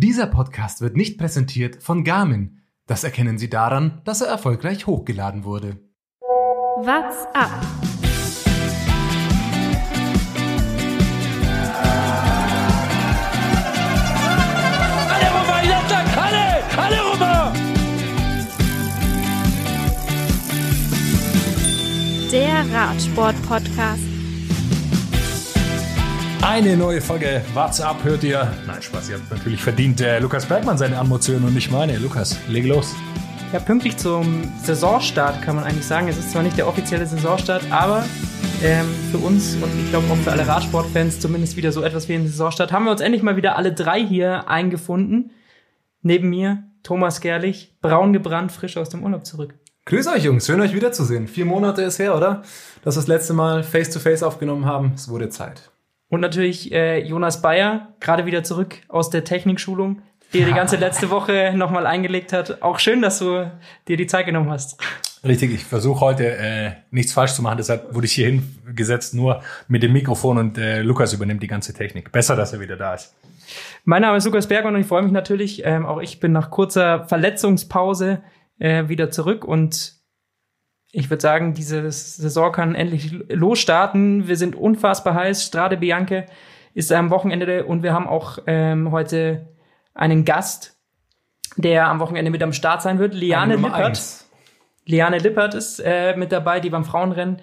Dieser Podcast wird nicht präsentiert von Garmin. Das erkennen Sie daran, dass er erfolgreich hochgeladen wurde. What's up? Alle alle! Alle! Der Radsport-Podcast. Eine neue Folge What's Up hört ihr. Nein, Spaß, ihr habt natürlich verdient äh, Lukas Bergmann seine Anmotion und nicht meine. Lukas, leg los. Ja, pünktlich zum Saisonstart kann man eigentlich sagen. Es ist zwar nicht der offizielle Saisonstart, aber ähm, für uns und ich glaube auch für alle Radsportfans zumindest wieder so etwas wie ein Saisonstart, haben wir uns endlich mal wieder alle drei hier eingefunden. Neben mir Thomas Gerlich, braun gebrannt, frisch aus dem Urlaub zurück. Grüß euch, Jungs. Schön, euch wiederzusehen. Vier Monate ist her, oder? Dass wir das letzte Mal Face-to-Face aufgenommen haben. Es wurde Zeit. Und natürlich äh, Jonas Bayer, gerade wieder zurück aus der Technikschulung, die er die ganze letzte Woche nochmal eingelegt hat. Auch schön, dass du dir die Zeit genommen hast. Richtig, ich versuche heute äh, nichts falsch zu machen, deshalb wurde ich hier hingesetzt, nur mit dem Mikrofon und äh, Lukas übernimmt die ganze Technik. Besser, dass er wieder da ist. Mein Name ist Lukas Berger und ich freue mich natürlich, ähm, auch ich bin nach kurzer Verletzungspause äh, wieder zurück und ich würde sagen, diese Saison kann endlich losstarten. Wir sind unfassbar heiß. Strade Bianche ist am Wochenende und wir haben auch ähm, heute einen Gast, der am Wochenende mit am Start sein wird. Liane Lippert. eins. Liane Lippert ist äh, mit dabei, die beim Frauenrennen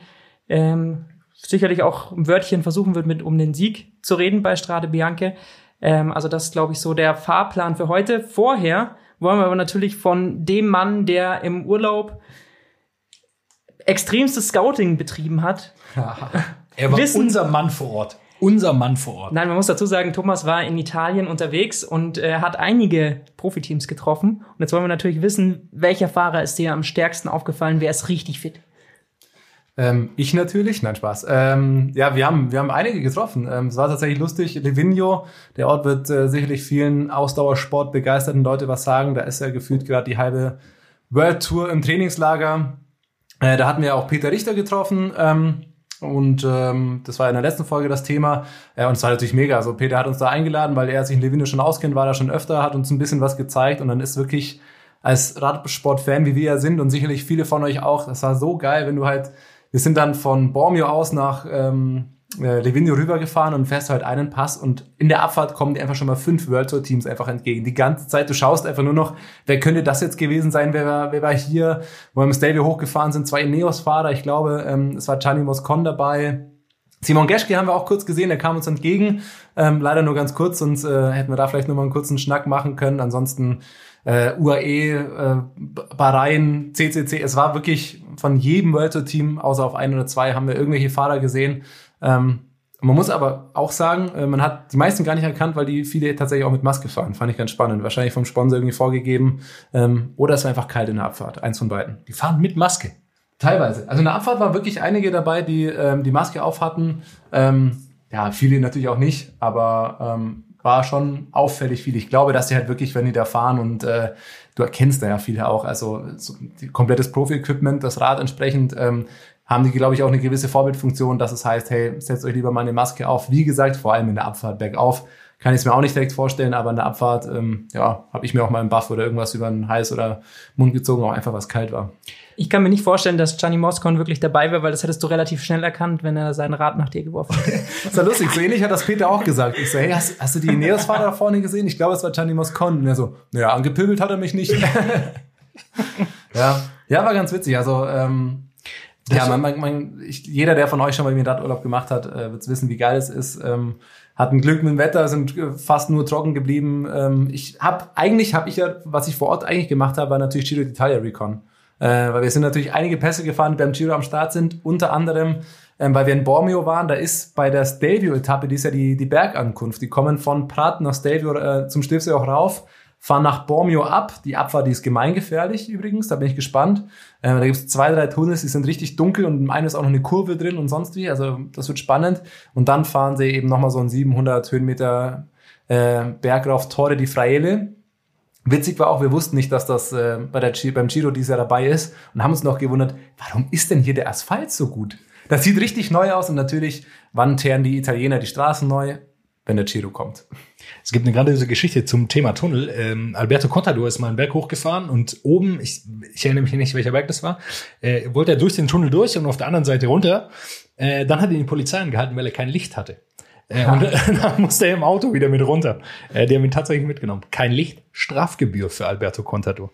ähm, sicherlich auch ein Wörtchen versuchen wird, mit um den Sieg zu reden bei Strade Bianche. Ähm, also das ist, glaube ich, so der Fahrplan für heute. Vorher wollen wir aber natürlich von dem Mann, der im Urlaub extremstes Scouting betrieben hat. Er war Wissen- unser Mann vor Ort. Unser Mann vor Ort. Nein, man muss dazu sagen, Thomas war in Italien unterwegs und äh, hat einige Profiteams getroffen. Und jetzt wollen wir natürlich wissen, welcher Fahrer ist dir am stärksten aufgefallen, wer ist richtig fit? Ähm, ich natürlich, nein, Spaß. Ähm, ja, wir haben, wir haben einige getroffen. Ähm, es war tatsächlich lustig. Livigno, der Ort wird äh, sicherlich vielen Ausdauersport begeisterten Leute was sagen. Da ist ja gefühlt gerade die halbe World Tour im Trainingslager. Äh, da hatten wir auch Peter Richter getroffen. Ähm, und ähm, das war in der letzten Folge das Thema. Ja, und es war natürlich mega. Also Peter hat uns da eingeladen, weil er sich in Livigno schon auskennt, war da schon öfter, hat uns ein bisschen was gezeigt und dann ist wirklich als Radsport-Fan, wie wir ja sind und sicherlich viele von euch auch, das war so geil, wenn du halt, wir sind dann von Bormio aus nach ähm, äh, Livigno rübergefahren und fährst halt einen Pass und in der Abfahrt kommen dir einfach schon mal fünf World Tour Teams einfach entgegen. Die ganze Zeit, du schaust einfach nur noch, wer könnte das jetzt gewesen sein, wer war, wer war hier, wo wir im Stelvio hochgefahren sind, zwei Ineos-Fahrer, ich glaube, ähm, es war Gianni Moscon dabei, Simon Geschke haben wir auch kurz gesehen, der kam uns entgegen, ähm, leider nur ganz kurz, sonst äh, hätten wir da vielleicht noch mal einen kurzen Schnack machen können. Ansonsten äh, UAE, äh, Bahrain, CCC, es war wirklich von jedem World Tour Team, außer auf ein oder zwei, haben wir irgendwelche Fahrer gesehen. Ähm, man muss aber auch sagen, äh, man hat die meisten gar nicht erkannt, weil die viele tatsächlich auch mit Maske fahren. Fand ich ganz spannend. Wahrscheinlich vom Sponsor irgendwie vorgegeben. Ähm, oder es war einfach kalt in der Abfahrt. Eins von beiden. Die fahren mit Maske. Teilweise. Also in der Abfahrt waren wirklich einige dabei, die ähm, die Maske auf hatten. Ähm, ja, viele natürlich auch nicht, aber ähm, war schon auffällig viel. Ich glaube, dass die halt wirklich, wenn die da fahren und äh, du erkennst da ja viele auch, also so, komplettes Profi-Equipment, das Rad entsprechend, ähm, haben die, glaube ich, auch eine gewisse Vorbildfunktion, dass es heißt, hey, setzt euch lieber mal eine Maske auf. Wie gesagt, vor allem in der Abfahrt bergauf kann ich es mir auch nicht direkt vorstellen, aber in der Abfahrt, ähm, ja, habe ich mir auch mal einen Buff oder irgendwas über den Hals oder Mund gezogen, auch einfach was kalt war. Ich kann mir nicht vorstellen, dass Gianni Moscon wirklich dabei wäre, weil das hättest du relativ schnell erkannt, wenn er sein Rad nach dir geworfen hätte. Das ist ja lustig, so ähnlich hat das Peter auch gesagt. Ich so, hey, hast, hast du die Ineos-Fahrer da vorne gesehen? Ich glaube, es war Gianni Moscon. Und er so, naja, angepöbelt hat er mich nicht. ja. ja, war ganz witzig. Also, ähm, ja, man, man, man, ich, jeder, der von euch schon mal mit dem Radurlaub gemacht hat, äh, wird wissen, wie geil es ist. Ähm, hatten Glück mit dem Wetter, sind äh, fast nur trocken geblieben. Ähm, ich habe eigentlich habe ich ja, was ich vor Ort eigentlich gemacht habe, war natürlich Giro d'Italia Recon. Äh, weil wir sind natürlich einige Pässe gefahren, die beim Giro am Start sind. Unter anderem, ähm, weil wir in Bormio waren, da ist bei der Stelvio-Etappe, die ist ja die, die Bergankunft. Die kommen von Prat nach Stelvio äh, zum Stilfsee auch rauf, fahren nach Bormio ab. Die Abfahrt, die ist gemeingefährlich übrigens, da bin ich gespannt. Äh, da gibt es zwei, drei Tunnels, die sind richtig dunkel und im einen ist auch noch eine Kurve drin und sonst wie. Also das wird spannend. Und dann fahren sie eben nochmal so einen 700 Höhenmeter äh, Berg rauf, Torre di Fraele. Witzig war auch, wir wussten nicht, dass das äh, bei der, Gi- beim Giro dieses Jahr dabei ist und haben uns noch gewundert, warum ist denn hier der Asphalt so gut? Das sieht richtig neu aus und natürlich, wann teeren die Italiener die Straßen neu? Wenn der Giro kommt. Es gibt eine grandiose Geschichte zum Thema Tunnel. Ähm, Alberto Contador ist mal einen Berg hochgefahren und oben, ich, ich erinnere mich nicht, welcher Berg das war, äh, wollte er durch den Tunnel durch und auf der anderen Seite runter. Äh, dann hat ihn die Polizei angehalten, weil er kein Licht hatte. Äh, und dann musste er im Auto wieder mit runter. Äh, die haben ihn tatsächlich mitgenommen. Kein Licht, Strafgebühr für Alberto Contador.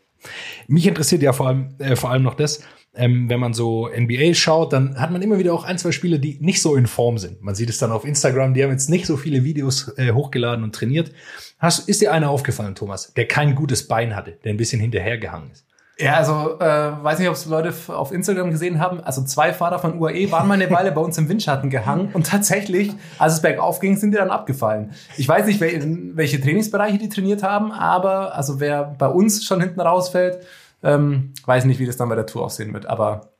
Mich interessiert ja vor allem, äh, vor allem noch das, ähm, wenn man so NBA schaut, dann hat man immer wieder auch ein, zwei Spieler, die nicht so in Form sind. Man sieht es dann auf Instagram, die haben jetzt nicht so viele Videos äh, hochgeladen und trainiert. Hast, ist dir einer aufgefallen, Thomas, der kein gutes Bein hatte, der ein bisschen hinterhergehangen ist? Ja, also äh, weiß nicht, ob es Leute auf Instagram gesehen haben. Also zwei Fahrer von UAE waren mal eine Weile bei uns im Windschatten gehangen und tatsächlich, als es bergauf ging, sind die dann abgefallen. Ich weiß nicht, wel welche Trainingsbereiche die trainiert haben, aber also wer bei uns schon hinten rausfällt, ähm, weiß nicht, wie das dann bei der Tour aussehen wird. Aber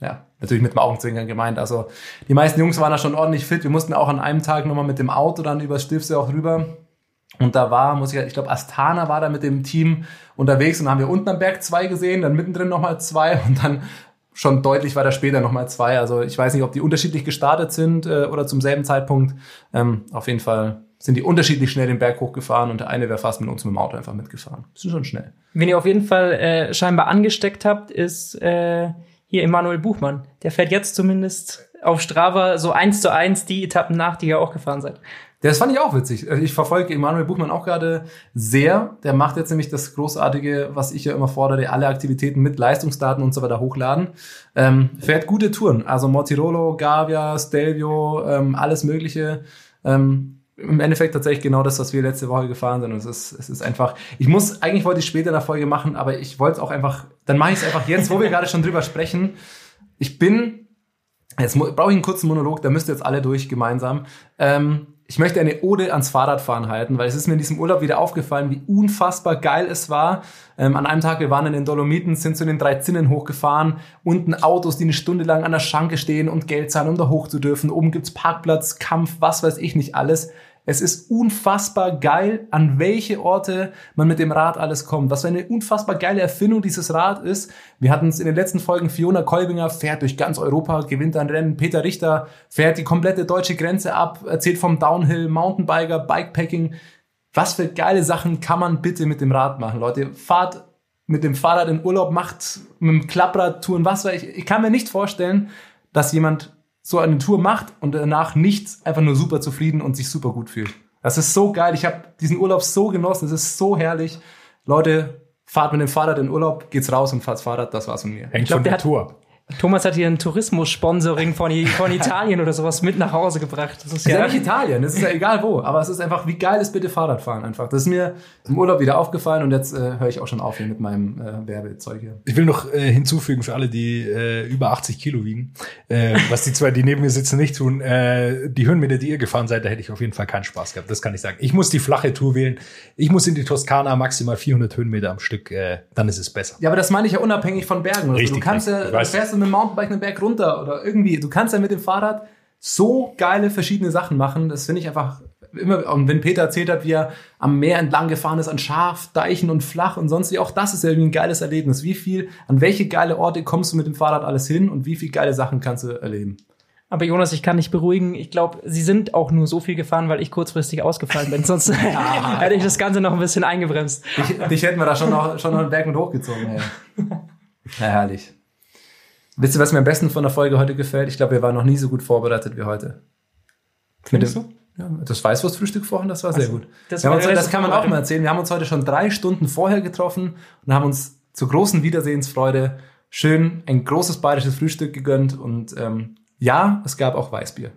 ja, natürlich mit dem Augenzwinkern gemeint. Also die meisten Jungs waren da schon ordentlich fit. Wir mussten auch an einem Tag nochmal mit dem Auto dann über Stiftsee auch rüber. Und da war, muss ich, ich glaube, Astana war da mit dem Team unterwegs und dann haben wir unten am Berg zwei gesehen, dann mittendrin nochmal zwei und dann schon deutlich weiter später nochmal zwei. Also ich weiß nicht, ob die unterschiedlich gestartet sind äh, oder zum selben Zeitpunkt. Ähm, auf jeden Fall sind die unterschiedlich schnell den Berg hochgefahren und der eine wäre fast mit uns mit dem Auto einfach mitgefahren. Das ist schon schnell. Wen ihr auf jeden Fall äh, scheinbar angesteckt habt, ist äh, hier Emanuel Buchmann. Der fährt jetzt zumindest auf Strava so eins zu eins die Etappen nach, die ihr auch gefahren seid. Das fand ich auch witzig. Also Ich verfolge Emanuel Buchmann auch gerade sehr. Der macht jetzt nämlich das Großartige, was ich ja immer fordere, alle Aktivitäten mit Leistungsdaten und so weiter hochladen. Ähm, fährt gute Touren. Also Mortirolo, Gavia, Stelvio, ähm, alles Mögliche. Ähm, Im Endeffekt tatsächlich genau das, was wir letzte Woche gefahren sind. Und es ist, es ist einfach, ich muss, eigentlich wollte ich später in der Folge machen, aber ich wollte es auch einfach, dann mache ich es einfach jetzt, wo wir gerade schon drüber sprechen. Ich bin, jetzt brauche ich einen kurzen Monolog, da müsst ihr jetzt alle durch gemeinsam. Ähm, ich möchte eine Ode ans Fahrradfahren halten, weil es ist mir in diesem Urlaub wieder aufgefallen, wie unfassbar geil es war. Ähm, an einem Tag, wir waren in den Dolomiten, sind zu den drei Zinnen hochgefahren, unten Autos, die eine Stunde lang an der Schanke stehen und Geld zahlen, um da hoch zu dürfen. Oben gibt's Parkplatz, Kampf, was weiß ich nicht alles. Es ist unfassbar geil, an welche Orte man mit dem Rad alles kommt. Was für eine unfassbar geile Erfindung dieses Rad ist. Wir hatten es in den letzten Folgen, Fiona Kolbinger fährt durch ganz Europa, gewinnt ein Rennen. Peter Richter fährt die komplette deutsche Grenze ab, erzählt vom Downhill, Mountainbiker, Bikepacking. Was für geile Sachen kann man bitte mit dem Rad machen, Leute? Fahrt mit dem Fahrrad in Urlaub, macht mit dem Klapprad Touren, was weiß ich. Ich kann mir nicht vorstellen, dass jemand so eine Tour macht und danach nicht einfach nur super zufrieden und sich super gut fühlt. Das ist so geil. Ich habe diesen Urlaub so genossen. Es ist so herrlich. Leute, fahrt mit dem Fahrrad in Urlaub, geht's raus und fahrt's Fahrrad. Das war's von mir. Hängt glaub, von der der Tour. Thomas hat hier ein Tourismus-Sponsoring von, von Italien oder sowas mit nach Hause gebracht. Das ist ist ja nicht Italien, es ist ja egal wo, aber es ist einfach, wie geil ist bitte Fahrradfahren einfach. Das ist mir im Urlaub wieder aufgefallen und jetzt äh, höre ich auch schon auf hier mit meinem äh, Werbezeug hier. Ich will noch äh, hinzufügen für alle, die äh, über 80 Kilo wiegen, äh, was die zwei, die neben mir sitzen, nicht tun. Äh, die Höhenmeter, die ihr gefahren seid, da hätte ich auf jeden Fall keinen Spaß gehabt. Das kann ich sagen. Ich muss die flache Tour wählen. Ich muss in die Toskana maximal 400 Höhenmeter am Stück. Äh, dann ist es besser. Ja, aber das meine ich ja unabhängig von Bergen. Richtig, Du kannst ja, du fährst mit dem Mountainbike einen Berg runter oder irgendwie. Du kannst ja mit dem Fahrrad so geile verschiedene Sachen machen. Das finde ich einfach immer. Und wenn Peter erzählt hat, wie er am Meer entlang gefahren ist, an Schaf, Deichen und flach und sonst wie, auch das ist ja irgendwie ein geiles Erlebnis. Wie viel, an welche geile Orte kommst du mit dem Fahrrad alles hin und wie viel geile Sachen kannst du erleben? Aber Jonas, ich kann dich beruhigen. Ich glaube, sie sind auch nur so viel gefahren, weil ich kurzfristig ausgefallen bin. Sonst hätte ich das Ganze noch ein bisschen eingebremst. Dich, dich hätten wir da schon noch, schon noch einen Berg mit hochgezogen. Ey. Ja, herrlich. Wisst ihr, was mir am besten von der Folge heute gefällt? Ich glaube, wir waren noch nie so gut vorbereitet wie heute. Findest dem, ja, das Weißwurstfrühstück vorhin, das war sehr gut. das war uns, das kann man auch mal erzählen. Wir haben uns heute schon drei Stunden vorher getroffen und haben uns zur großen Wiedersehensfreude schön ein großes bayerisches Frühstück gegönnt. Und ähm, ja, es gab auch Weißbier.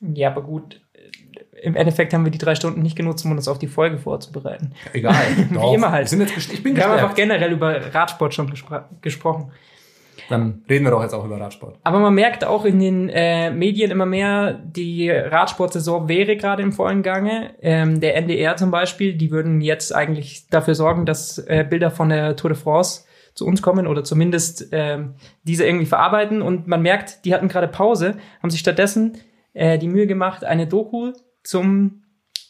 Ja, aber gut. Im Endeffekt haben wir die drei Stunden nicht genutzt, um uns auf die Folge vorzubereiten. Egal. Wie immer halt. Ich bin Wir haben einfach generell über Radsport schon gespr gesprochen. Dann reden wir doch jetzt auch über Radsport. Aber man merkt auch in den äh, Medien immer mehr, die Radsportsaison wäre gerade im vollen Gange. Ähm, der NDR zum Beispiel, die würden jetzt eigentlich dafür sorgen, dass äh, Bilder von der Tour de France zu uns kommen oder zumindest ähm, diese irgendwie verarbeiten. Und man merkt, die hatten gerade Pause, haben sich stattdessen äh, die Mühe gemacht, eine Doku zum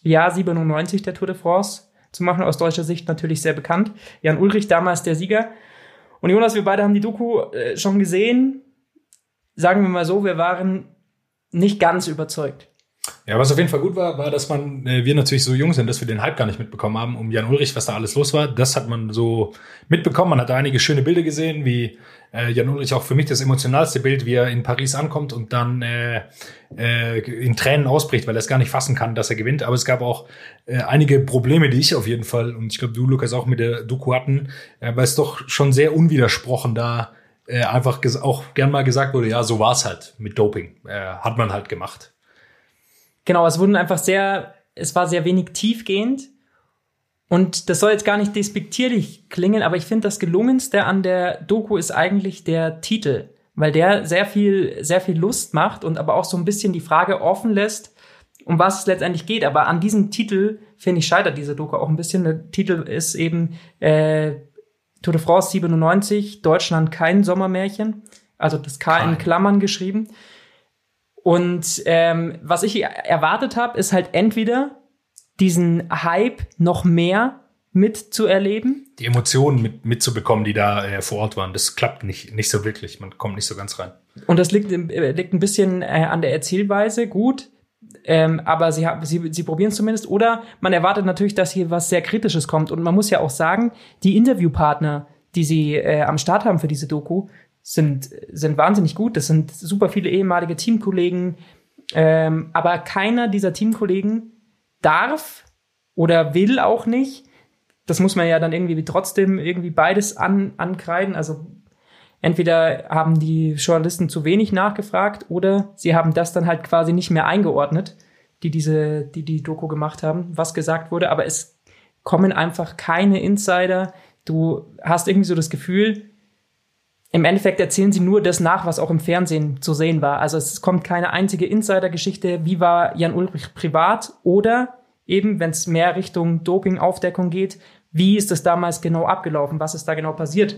Jahr 97 der Tour de France zu machen. Aus deutscher Sicht natürlich sehr bekannt. Jan Ulrich, damals der Sieger. Und Jonas, wir beide haben die Doku äh, schon gesehen. Sagen wir mal so, wir waren nicht ganz überzeugt. Ja, was auf jeden Fall gut war, war, dass man, äh, wir natürlich so jung sind, dass wir den Hype gar nicht mitbekommen haben um Jan Ulrich, was da alles los war. Das hat man so mitbekommen. Man hat einige schöne Bilder gesehen, wie äh, Jan Ulrich auch für mich das emotionalste Bild, wie er in Paris ankommt und dann äh, äh, in Tränen ausbricht, weil er es gar nicht fassen kann, dass er gewinnt. Aber es gab auch äh, einige Probleme, die ich auf jeden Fall, und ich glaube, du, Lukas, auch mit der Doku hatten, äh, weil es doch schon sehr unwidersprochen da äh, einfach auch gern mal gesagt wurde, ja, so war's halt mit Doping. Äh, hat man halt gemacht. Genau, es wurden einfach sehr, es war sehr wenig tiefgehend. Und das soll jetzt gar nicht despektierlich klingen, aber ich finde, das Gelungenste an der Doku ist eigentlich der Titel, weil der sehr viel, sehr viel Lust macht und aber auch so ein bisschen die Frage offen lässt, um was es letztendlich geht. Aber an diesem Titel, finde ich, scheitert diese Doku auch ein bisschen. Der Titel ist eben äh, Tour de France 97, Deutschland kein Sommermärchen. Also das K in. Klammern geschrieben. Und ähm, was ich erwartet habe, ist halt entweder diesen Hype noch mehr mitzuerleben. Die Emotionen mit, mitzubekommen, die da äh, vor Ort waren, das klappt nicht, nicht so wirklich. Man kommt nicht so ganz rein. Und das liegt, äh, liegt ein bisschen äh, an der Erzählweise, gut. Ähm, aber sie, sie, sie probieren es zumindest. Oder man erwartet natürlich, dass hier was sehr Kritisches kommt. Und man muss ja auch sagen, die Interviewpartner, die sie äh, am Start haben für diese Doku, sind, sind wahnsinnig gut. Das sind super viele ehemalige Teamkollegen. Ähm, aber keiner dieser Teamkollegen darf oder will auch nicht. Das muss man ja dann irgendwie trotzdem irgendwie beides an, ankreiden. Also entweder haben die Journalisten zu wenig nachgefragt oder sie haben das dann halt quasi nicht mehr eingeordnet, die diese, die die Doku gemacht haben, was gesagt wurde. Aber es kommen einfach keine Insider. Du hast irgendwie so das Gefühl, im Endeffekt erzählen sie nur das nach, was auch im Fernsehen zu sehen war. Also es kommt keine einzige Insider-Geschichte, wie war Jan Ulrich privat oder eben, wenn es mehr Richtung Doping-Aufdeckung geht, wie ist das damals genau abgelaufen, was ist da genau passiert.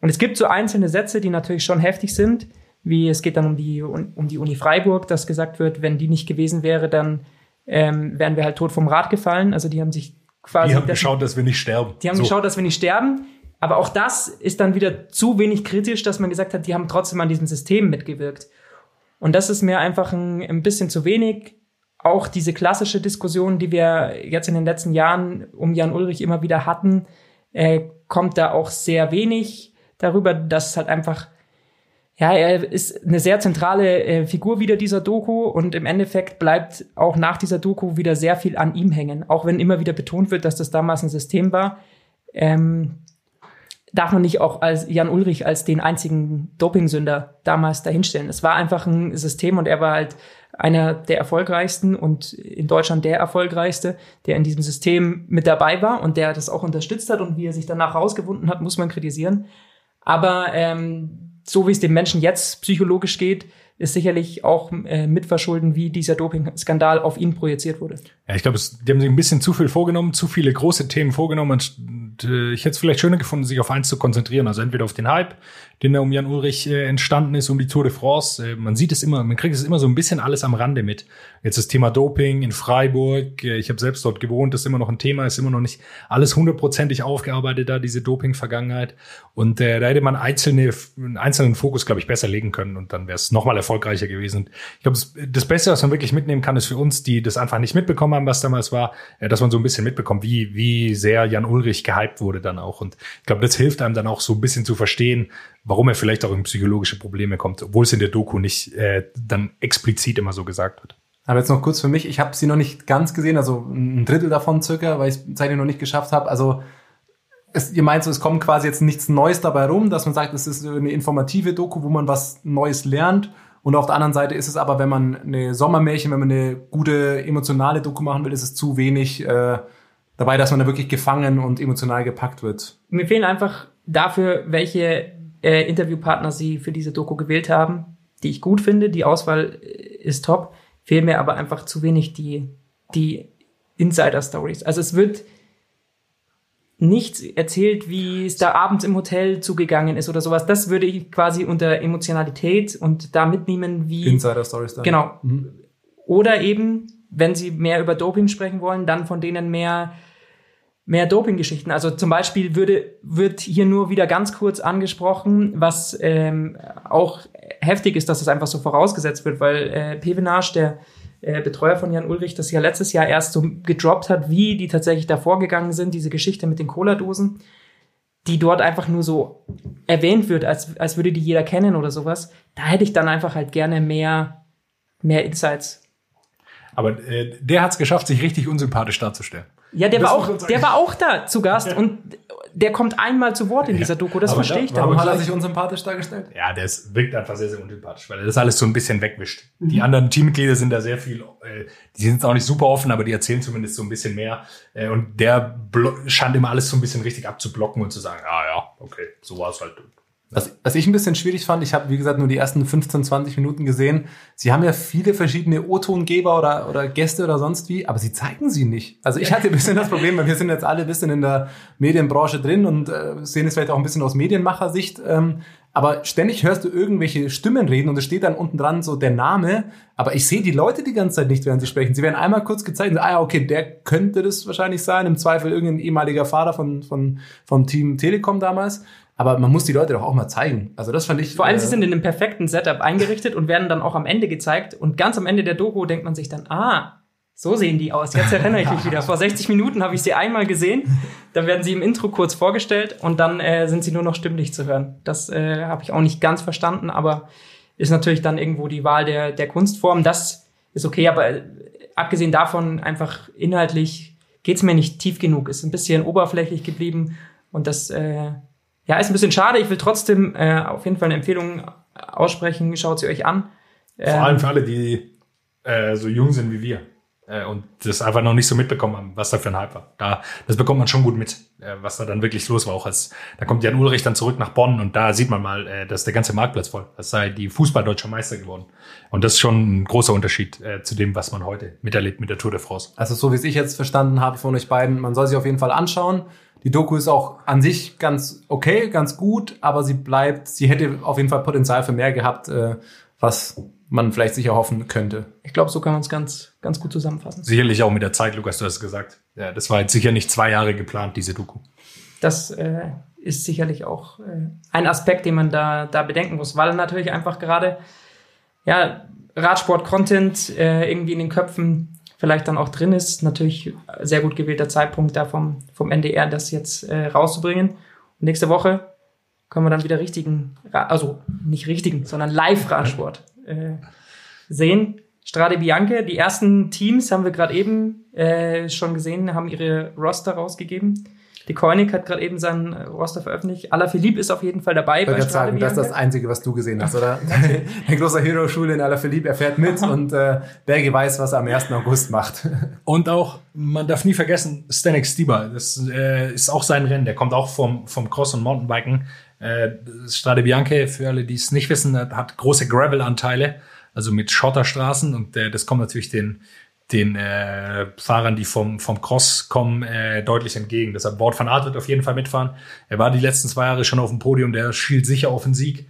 Und es gibt so einzelne Sätze, die natürlich schon heftig sind, wie es geht dann um die, um die Uni Freiburg, dass gesagt wird, wenn die nicht gewesen wäre, dann ähm, wären wir halt tot vom Rad gefallen. Also die haben sich quasi Die haben geschaut, dass wir nicht sterben. die haben So. geschaut, dass wir nicht sterben. Aber auch das ist dann wieder zu wenig kritisch, dass man gesagt hat, die haben trotzdem an diesem System mitgewirkt. Und das ist mir einfach ein, ein bisschen zu wenig. Auch diese klassische Diskussion, die wir jetzt in den letzten Jahren um Jan Ulrich immer wieder hatten, äh, kommt da auch sehr wenig darüber, dass es halt einfach, ja, er ist eine sehr zentrale äh, Figur wieder dieser Doku und im Endeffekt bleibt auch nach dieser Doku wieder sehr viel an ihm hängen. Auch wenn immer wieder betont wird, dass das damals ein System war. Ähm, darf man nicht auch als Jan Ulrich als den einzigen Dopingsünder damals dahinstellen. Es war einfach ein System und er war halt einer der erfolgreichsten und in Deutschland der erfolgreichste, der in diesem System mit dabei war und der das auch unterstützt hat und wie er sich danach rausgewunden hat, muss man kritisieren. Aber ähm, so wie es dem Menschen jetzt psychologisch geht, ist sicherlich auch äh, mitverschulden, wie dieser Doping-Skandal auf ihn projiziert wurde. Ja, ich glaube, die haben sich ein bisschen zu viel vorgenommen, zu viele große Themen vorgenommen. Und, äh, ich hätte es vielleicht schöner gefunden, sich auf eins zu konzentrieren. Also entweder auf den Hype, den da um Jan Ulrich äh, entstanden ist, um die Tour de France. Äh, man sieht es immer, man kriegt es immer so ein bisschen alles am Rande mit. Jetzt das Thema Doping in Freiburg. Äh, ich habe selbst dort gewohnt, das ist immer noch ein Thema, ist immer noch nicht alles hundertprozentig aufgearbeitet da, diese Doping-Vergangenheit. Und äh, da hätte man einzelne, einen einzelnen Fokus, glaube ich, besser legen können und dann wäre es nochmal erfolgreicher gewesen. Ich glaube, das, das Beste, was man wirklich mitnehmen kann, ist für uns, die das einfach nicht mitbekommen haben, was damals war, äh, dass man so ein bisschen mitbekommt, wie, wie sehr Jan Ulrich gehypt wurde dann auch. Und ich glaube, das hilft einem dann auch so ein bisschen zu verstehen, warum er vielleicht auch in psychologische Probleme kommt, obwohl es in der Doku nicht äh, dann explizit immer so gesagt wird. Aber jetzt noch kurz für mich, ich habe sie noch nicht ganz gesehen, also ein Drittel davon circa, weil ich es zeitlich noch nicht geschafft habe. Also es, ihr meint so, es kommt quasi jetzt nichts Neues dabei rum, dass man sagt, es ist eine informative Doku, wo man was Neues lernt. Und auf der anderen Seite ist es aber, wenn man eine Sommermärchen, wenn man eine gute emotionale Doku machen will, ist es zu wenig äh, dabei, dass man da wirklich gefangen und emotional gepackt wird. Mir fehlen einfach dafür, welche äh, Interviewpartner sie für diese Doku gewählt haben, die ich gut finde. Die Auswahl äh, ist top. Fehlen mir aber einfach zu wenig die, die Insider-Stories. Also es wird nichts erzählt, wie es da abends im Hotel zugegangen ist oder sowas. Das würde ich quasi unter Emotionalität und da mitnehmen, wie Insider-Stories dann. Genau. Oder eben, wenn Sie mehr über Doping sprechen wollen, dann von denen mehr, mehr Doping-Geschichten. Also zum Beispiel würde, wird hier nur wieder ganz kurz angesprochen, was ähm, auch heftig ist, dass es einfach so vorausgesetzt wird, weil äh, Pevenage, der äh, Betreuer von Jan Ulrich, das ja letztes Jahr erst so gedroppt hat, wie die tatsächlich da vorgegangen sind, diese Geschichte mit den Cola-Dosen, die dort einfach nur so erwähnt wird, als, als würde die jeder kennen oder sowas. Da hätte ich dann einfach halt gerne mehr, mehr Insights. Aber äh, der hat es geschafft, sich richtig unsympathisch darzustellen. Ja, der Das war auch, der war auch da zu Gast und der kommt einmal zu Wort in dieser Doku. Das Aber verstehe da- ich dann Warum hat er sich unsympathisch dargestellt? Ja, der ist, wirkt einfach sehr, sehr unsympathisch, weil er das alles so ein bisschen wegwischt. Die anderen Teammitglieder sind da sehr viel, äh, die sind auch nicht super offen, aber die erzählen zumindest so ein bisschen mehr. Äh, und der scheint immer alles so ein bisschen richtig abzublocken und zu sagen, ah ja, okay, so war es halt. Was, was ich ein bisschen schwierig fand, ich habe, wie gesagt, nur die ersten 15, 20 Minuten gesehen. Sie haben ja viele verschiedene O-Tongeber oder, oder Gäste oder sonst wie, aber sie zeigen sie nicht. Also ich hatte ein bisschen das Problem, weil wir sind jetzt alle ein bisschen in der Medienbranche drin und äh, sehen es vielleicht auch ein bisschen aus Medienmachersicht. Ähm, aber ständig hörst du irgendwelche Stimmen reden und es steht dann unten dran so der Name, aber ich sehe die Leute die ganze Zeit nicht, während sie sprechen. Sie werden einmal kurz gezeigt und ah ja, okay, der könnte das wahrscheinlich sein, im Zweifel irgendein ehemaliger Fahrer von, von, vom Team Telekom damals. Aber man muss die Leute doch auch mal zeigen. Also das fand ich. Vor allem, äh, sie sind in einem perfekten Setup eingerichtet und werden dann auch am Ende gezeigt. Und ganz am Ende der Doku denkt man sich dann, ah, so sehen die aus. Jetzt erinnere ich mich wieder. Vor 60 Minuten habe ich sie einmal gesehen. Dann werden sie im Intro kurz vorgestellt und dann äh, sind sie nur noch stimmlich zu hören. Das äh, habe ich auch nicht ganz verstanden, aber ist natürlich dann irgendwo die Wahl der, der Kunstform. Das ist okay, aber äh, abgesehen davon einfach inhaltlich geht's mir nicht tief genug. Ist ein bisschen oberflächlich geblieben und das äh, ja, ist ein bisschen schade. Ich will trotzdem äh, auf jeden Fall eine Empfehlung aussprechen. Schaut sie euch an. Vor Ähm, allem für alle, die äh, so jung sind wie wir äh, und das einfach noch nicht so mitbekommen haben, was da für ein Hype war. Da, das bekommt man schon gut mit, äh, was da dann wirklich los war. Auch als da kommt Jan Ulrich dann zurück nach Bonn und da sieht man mal, äh, dass der ganze Marktplatz voll. Das sei die Fußballdeutscher Meister geworden. Und das ist schon ein großer Unterschied äh, zu dem, was man heute miterlebt mit der Tour de France. Also so wie es ich jetzt verstanden habe von euch beiden, man soll sich auf jeden Fall anschauen. Die Doku ist auch an sich ganz okay, ganz gut, aber sie bleibt, sie hätte auf jeden Fall Potenzial für mehr gehabt, äh, was man vielleicht sicher hoffen könnte. ich glaube, so kann man es ganz, ganz gut zusammenfassen. Sicherlich auch mit der Zeit, Lukas, du hast es gesagt. Ja, das war jetzt sicher nicht zwei Jahre geplant, diese Doku. Das äh, ist sicherlich auch äh, ein Aspekt, den man da, da bedenken muss, weil natürlich einfach gerade ja, Radsport-Content äh, irgendwie in den Köpfen vielleicht dann auch drin ist. Natürlich sehr gut gewählter Zeitpunkt da vom, vom NDR, das jetzt äh, rauszubringen. Und nächste Woche können wir dann wieder richtigen, also nicht richtigen, sondern Live-Radsport äh, sehen. Strade Bianche, die ersten Teams haben wir gerade eben äh, schon gesehen, haben ihre Roster rausgegeben. Die Koenig hat gerade eben seinen äh, Roster veröffentlicht. Alaphilippe ist auf jeden Fall dabei Ich wollte gerade sagen, das ist das Bianche. Einzige, was du gesehen hast, oder? Ein großer Hero-Schule in Alaphilippe, er fährt mit und äh, Berge weiß, was er am 1. August macht. Und auch, man darf nie vergessen, Stanek Stieber, das äh, ist auch sein Rennen, der kommt auch vom, vom Cross- und Mountainbiken. Äh, Strade Bianche, für alle, die es nicht wissen, hat, hat große Gravel-Anteile, also mit Schotterstraßen und äh, das kommt natürlich den, den äh, Fahrern, die vom, vom Cross kommen, äh, deutlich entgegen. Deshalb Bord van Aert wird auf jeden Fall mitfahren. Er war die letzten zwei Jahre schon auf dem Podium, der schielt sicher auf den Sieg.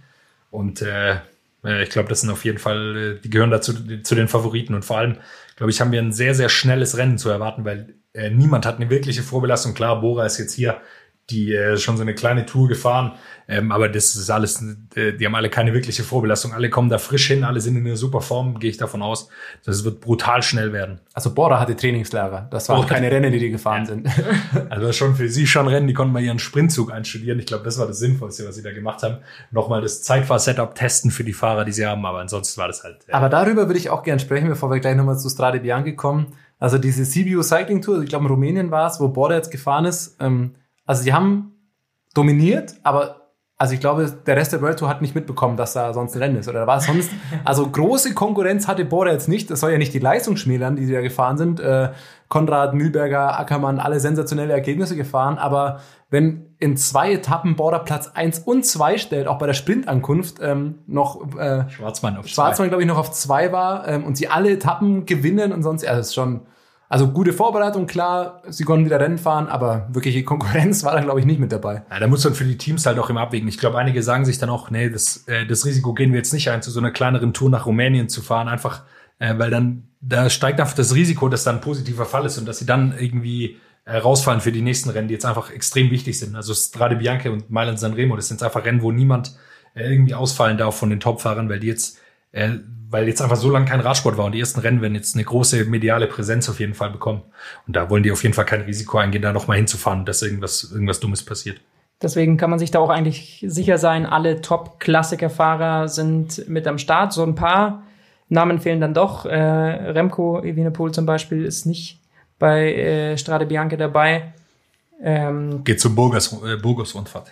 Und äh, äh, ich glaube, das sind auf jeden Fall, äh, die gehören dazu zu den Favoriten. Und vor allem, glaube ich, haben wir ein sehr, sehr schnelles Rennen zu erwarten, weil äh, niemand hat eine wirkliche Vorbelastung. Klar, Bora ist jetzt hier die äh, schon so eine kleine Tour gefahren, ähm, aber das ist alles, äh, die haben alle keine wirkliche Vorbelastung. Alle kommen da frisch hin, alle sind in einer super Form, gehe ich davon aus. Das wird brutal schnell werden. Also Bora hatte Trainingslager. Das waren Bora- keine Rennen, die die gefahren sind. Also schon für sie schon Rennen, die konnten mal ihren Sprintzug einstudieren. Ich glaube, das war das Sinnvollste, was sie da gemacht haben. Nochmal das Zeitfahr-Setup testen für die Fahrer, die sie haben, aber ansonsten war das halt. äh, Aber darüber würde ich auch gern sprechen, bevor wir gleich nochmal zu Strade Bianchi kommen. Also diese CBU Cycling Tour, ich glaube in Rumänien war es, wo Bora jetzt gefahren ist. Ähm, also sie haben dominiert, aber also ich glaube, der Rest der World Tour hat nicht mitbekommen, dass da sonst ein Rennen ist. Oder war es sonst? Also große Konkurrenz hatte Bora jetzt nicht. Das soll ja nicht die Leistung schmälern, die sie da gefahren sind. Äh, Konrad, Mühlberger, Ackermann, alle sensationelle Ergebnisse gefahren. Aber wenn in zwei Etappen Bora Platz eins und zwei stellt, auch bei der Sprintankunft, ähm, noch äh, Schwarzmann auf Schwarzmann, glaube ich, noch auf zwei war ähm, und sie alle Etappen gewinnen und sonst, ja, das ist schon, also gute Vorbereitung, klar, sie konnten wieder Rennen fahren, aber wirkliche Konkurrenz war da, glaube ich, nicht mit dabei. Ja, da muss man für die Teams halt auch immer abwägen. Ich glaube, einige sagen sich dann auch, nee, das, äh, das Risiko gehen wir jetzt nicht ein, zu so einer kleineren Tour nach Rumänien zu fahren, einfach, äh, weil dann, da steigt einfach das Risiko, dass da ein positiver Fall ist und dass sie dann irgendwie äh, rausfallen für die nächsten Rennen, die jetzt einfach extrem wichtig sind. Also Strade Bianche und Mailand Sanremo, das sind einfach Rennen, wo niemand äh, irgendwie ausfallen darf von den Topfahrern, weil die jetzt äh, weil jetzt einfach so lange kein Radsport war und die ersten Rennen werden jetzt eine große mediale Präsenz auf jeden Fall bekommen. Und da wollen die auf jeden Fall kein Risiko eingehen, da nochmal hinzufahren, dass irgendwas, irgendwas Dummes passiert. Deswegen kann man sich da auch eigentlich sicher sein, alle Top-Klassikerfahrer sind mit am Start. So ein paar Namen fehlen dann doch. Äh, Remco Evenepoel zum Beispiel ist nicht bei äh, Strade Bianca dabei. Ähm, Geht zur Burgers, äh, Burgos-Rundfahrt.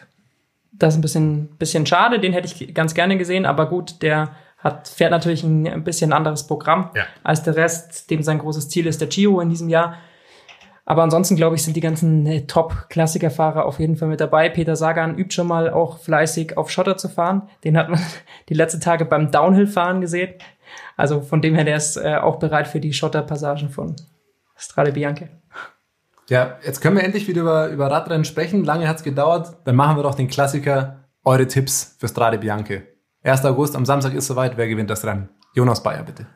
das ist ein bisschen, bisschen schade, den hätte ich ganz gerne gesehen, aber gut, der hat, fährt natürlich ein, ein bisschen anderes Programm Ja. als der Rest, dem sein großes Ziel ist der Giro in diesem Jahr. Aber ansonsten, glaube ich, sind die ganzen äh, Top-Klassikerfahrer auf jeden Fall mit dabei. Peter Sagan übt schon mal auch fleißig auf Schotter zu fahren. Den hat man die letzten Tage beim Downhill-Fahren gesehen. Also von dem her, der ist äh, auch bereit für die Schotterpassagen von Strade Bianca. Ja, jetzt können wir endlich wieder über, über Radrennen sprechen. Lange hat's gedauert. Dann machen wir doch den Klassiker. Eure Tipps für Strade Bianche. 1. August, am Samstag ist soweit. Wer gewinnt das Rennen? Jonas Bayer, bitte.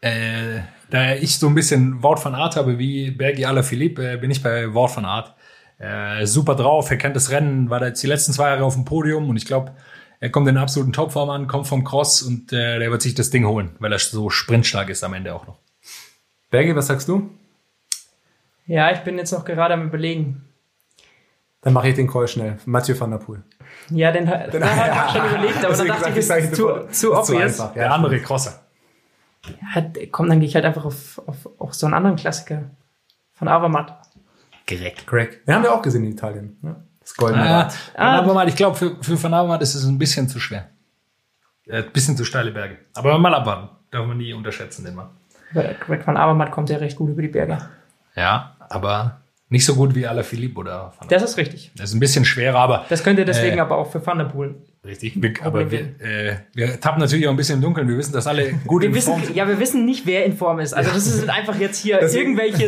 Äh, da ich so ein bisschen Wort von Art habe wie Bergi Alaphilippe, äh, bin ich bei Wort von Art. Äh, super drauf, er kennt das Rennen, war da jetzt die letzten zwei Jahre auf dem Podium und ich glaube, er kommt in absoluten Topform an, kommt vom Cross und äh, der wird sich das Ding holen, weil er so sprintstark ist am Ende auch noch. Berge, was sagst du? Ja, ich bin jetzt noch gerade am überlegen. Dann mache ich den Call schnell. Mathieu van der Poel. Ja, den, den habe ich schon überlegt, aber dann Deswegen dachte ich, ist zu, zu ist obvious. einfach. Der Ja, andere Crosser. Ja, komm, dann gehe ich halt einfach auf, auf, auf so einen anderen Klassiker von Avamat. Direkt. Greg. Den haben wir auch gesehen in Italien. Ne? Das goldene Ah, Rad. Van Avermaet, ich glaube, für, für Van Avermaet ist es ein bisschen zu schwer. Äh, bisschen zu steile Berge. Aber mal abwarten. Darf man nie unterschätzen, den Mann. Greg van Avermaet kommt ja recht gut über die Berge. Ja, aber nicht so gut wie Alaphilippe oder Van Das ist richtig. Das ist ein bisschen schwerer, aber Das könnte deswegen Äh. aber auch für Van der Poel. Richtig, wir, aber wir, äh, wir tappen natürlich auch ein bisschen im Dunkeln. Wir wissen, dass alle gut Wir in wissen, Form sind. ja, wir wissen nicht, wer in Form ist. Also das sind einfach jetzt hier irgendwelche,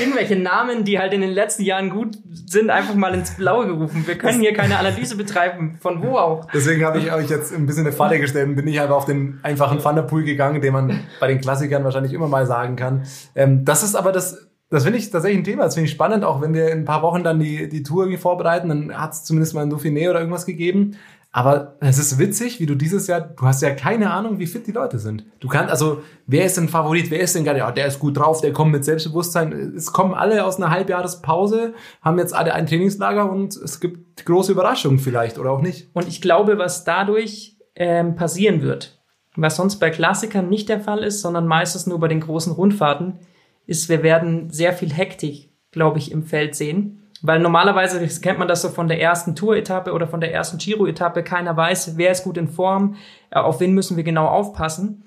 irgendwelche Namen, die halt in den letzten Jahren gut sind, einfach mal ins Blaue gerufen. Wir können hier keine Analyse betreiben, von wo auch. Deswegen habe ich euch jetzt ein bisschen eine Falle gestellt und bin ich einfach auf den einfachen Van der Poel gegangen, den man bei den Klassikern wahrscheinlich immer mal sagen kann. Ähm, das ist aber das, das finde ich tatsächlich ein Thema. Das finde ich spannend, auch wenn wir in ein paar Wochen dann die, die Tour irgendwie vorbereiten, dann hat es zumindest mal ein Dauphiné oder irgendwas gegeben. Aber es ist witzig, wie du dieses Jahr, du hast ja keine Ahnung, wie fit die Leute sind. Du kannst, also, wer ist denn Favorit, wer ist denn gerade, ja, der ist gut drauf, der kommt mit Selbstbewusstsein. Es kommen alle aus einer Halbjahrespause, haben jetzt alle ein Trainingslager und es gibt große Überraschungen vielleicht oder auch nicht. Und ich glaube, was dadurch ähm, passieren wird, was sonst bei Klassikern nicht der Fall ist, sondern meistens nur bei den großen Rundfahrten, ist, wir werden sehr viel Hektik, glaube ich, im Feld sehen. Weil normalerweise kennt man das so von der ersten Tour-Etappe oder von der ersten Giro-Etappe. Keiner weiß, wer ist gut in Form, äh, auf wen müssen wir genau aufpassen.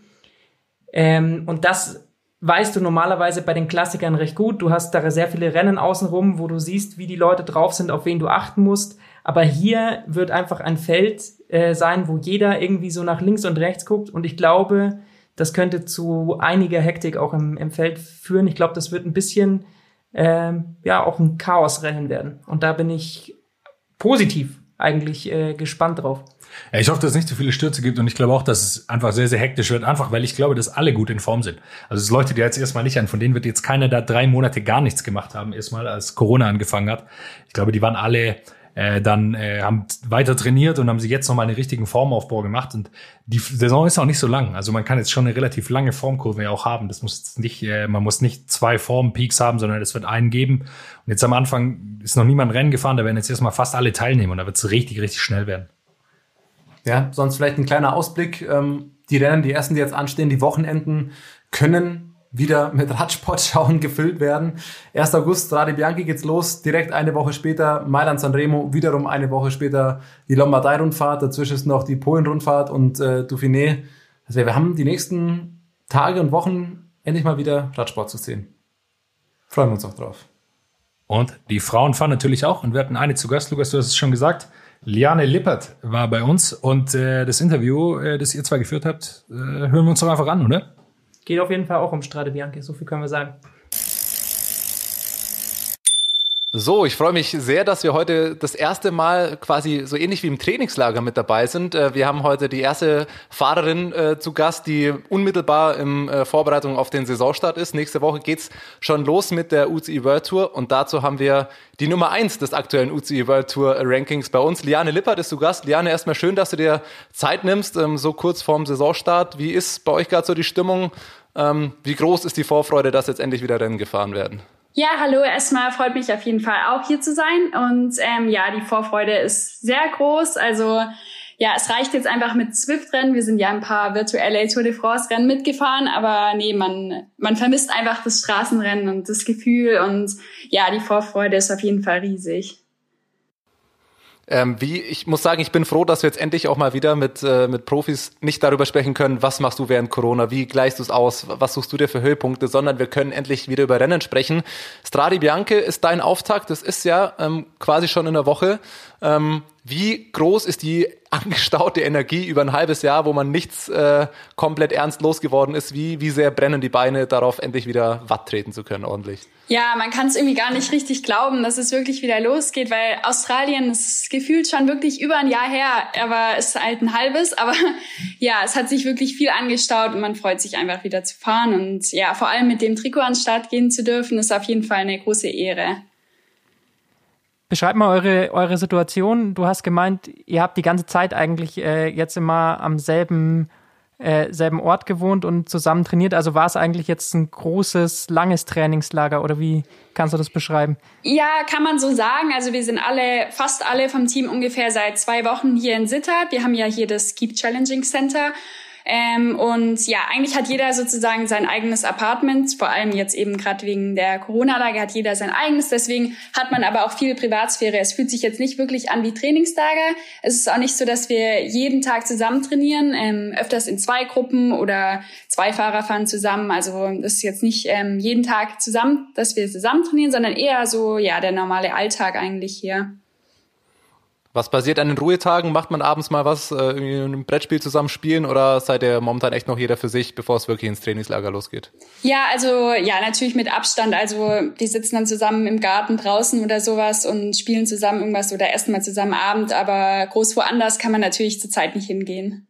Ähm, und das weißt du normalerweise bei den Klassikern recht gut. Du hast da sehr viele Rennen außenrum, wo du siehst, wie die Leute drauf sind, auf wen du achten musst. Aber hier wird einfach ein Feld äh, sein, wo jeder irgendwie so nach links und rechts guckt. Und ich glaube, das könnte zu einiger Hektik auch im, im Feld führen. Ich glaube, das wird ein bisschen ähm, ja auch ein Chaosrennen werden. Und da bin ich positiv eigentlich äh, gespannt drauf. Ja, ich hoffe, dass es nicht zu viele Stürze gibt und ich glaube auch, dass es einfach sehr, sehr hektisch wird, einfach weil ich glaube, dass alle gut in Form sind. Also es leuchtet ja jetzt erstmal nicht an, von denen wird jetzt keiner da drei Monate gar nichts gemacht haben, erstmal als Corona angefangen hat. Ich glaube, die waren alle äh, dann äh, haben weiter trainiert und haben sich jetzt nochmal einen richtigen Formaufbau gemacht. Und die Saison ist auch nicht so lang. Also man kann jetzt schon eine relativ lange Formkurve ja auch haben. Das muss nicht, äh, man muss nicht zwei Formpeaks haben, sondern es wird einen geben. Und jetzt am Anfang ist noch niemand Rennen gefahren, da werden jetzt erstmal fast alle teilnehmen und da wird es richtig, richtig schnell werden. Ja, sonst vielleicht ein kleiner Ausblick. Ähm, die Rennen, die ersten, die jetzt anstehen, die Wochenenden können wieder mit Radsportschauen gefüllt werden. 1. August, Strade Bianchi geht's los. Direkt eine Woche später Mailand Sanremo. Wiederum eine Woche später die Lombardei-Rundfahrt. Dazwischen ist noch die Polen-Rundfahrt und äh, Dauphiné. Also wir haben die nächsten Tage und Wochen endlich mal wieder Radsport zu sehen. Freuen wir uns auch drauf. Und die Frauen fahren natürlich auch. Und wir hatten eine zu Gast, Lukas, du hast es schon gesagt. Liane Lippert war bei uns und äh, das Interview, äh, das ihr zwei geführt habt, äh, hören wir uns doch einfach an, oder? Geht auf jeden Fall auch um Strade Bianchi, so viel können wir sagen. So, ich freue mich sehr, dass wir heute das erste Mal quasi so ähnlich wie im Trainingslager mit dabei sind. Äh, wir haben heute die erste Fahrerin äh, zu Gast, die unmittelbar in äh, Vorbereitung auf den Saisonstart ist. Nächste Woche geht's schon los mit der UCI World Tour und dazu haben wir die Nummer eins des aktuellen UCI World Tour Rankings bei uns. Liane Lippert ist zu Gast. Liane, erstmal schön, dass du dir Zeit nimmst, ähm, so kurz vorm Saisonstart. Wie ist bei euch gerade so die Stimmung? Ähm, wie groß ist die Vorfreude, dass jetzt endlich wieder Rennen gefahren werden? Ja, hallo, erstmal freut mich auf jeden Fall auch hier zu sein. Und ähm, ja, die Vorfreude ist sehr groß. Also ja, es reicht jetzt einfach mit Swift-Rennen. Wir sind ja ein paar virtuelle Tour de France-Rennen mitgefahren, aber nee, man, man vermisst einfach das Straßenrennen und das Gefühl und ja, die Vorfreude ist auf jeden Fall riesig. Ähm, wie, ich muss sagen, ich bin froh, dass wir jetzt endlich auch mal wieder mit, äh, mit Profis nicht darüber sprechen können, was machst du während Corona, wie gleichst du es aus, was suchst du dir für Höhepunkte, sondern wir können endlich wieder über Rennen sprechen. Stradi Bianche ist dein Auftakt, das ist ja ähm, quasi schon in der Woche. Ähm, wie groß ist die angestaute Energie über ein halbes Jahr, wo man nichts äh, komplett ernst losgeworden ist? Wie, wie sehr brennen die Beine darauf, endlich wieder Watt treten zu können, ordentlich? Ja, man kann es irgendwie gar nicht richtig glauben, dass es wirklich wieder losgeht, weil Australien ist gefühlt schon wirklich über ein Jahr her, aber es ist halt ein halbes. Aber ja, es hat sich wirklich viel angestaut und man freut sich einfach wieder zu fahren. Und ja, vor allem mit dem Trikot an Start gehen zu dürfen, ist auf jeden Fall eine große Ehre. Beschreib mal eure, eure Situation. Du hast gemeint, ihr habt die ganze Zeit eigentlich äh, jetzt immer am selben, äh, selben Ort gewohnt und zusammen trainiert. Also war es eigentlich jetzt ein großes, langes Trainingslager oder wie kannst du das beschreiben? Ja, kann man so sagen. Also wir sind alle, fast alle vom Team ungefähr seit zwei Wochen hier in Sittard. Wir haben ja hier das Keep Challenging Center ähm, und ja, eigentlich hat jeder sozusagen sein eigenes Apartment, vor allem jetzt eben gerade wegen der Corona-Lage hat jeder sein eigenes. Deswegen hat man aber auch viel Privatsphäre. Es fühlt sich jetzt nicht wirklich an wie Trainingslager. Es ist auch nicht so, dass wir jeden Tag zusammen trainieren, ähm, öfters in zwei Gruppen oder zwei Fahrer fahren zusammen. Also das ist jetzt nicht ähm, jeden Tag zusammen, dass wir zusammen trainieren, sondern eher so ja der normale Alltag eigentlich hier. Was passiert an den Ruhetagen? Macht man abends mal was, äh, ein Brettspiel zusammen spielen oder seid ihr momentan echt noch jeder für sich, bevor es wirklich ins Trainingslager losgeht? Ja, also ja, natürlich mit Abstand. Also die sitzen dann zusammen im Garten draußen oder sowas und spielen zusammen irgendwas oder essen mal zusammen Abend, aber groß woanders kann man natürlich zurzeit nicht hingehen.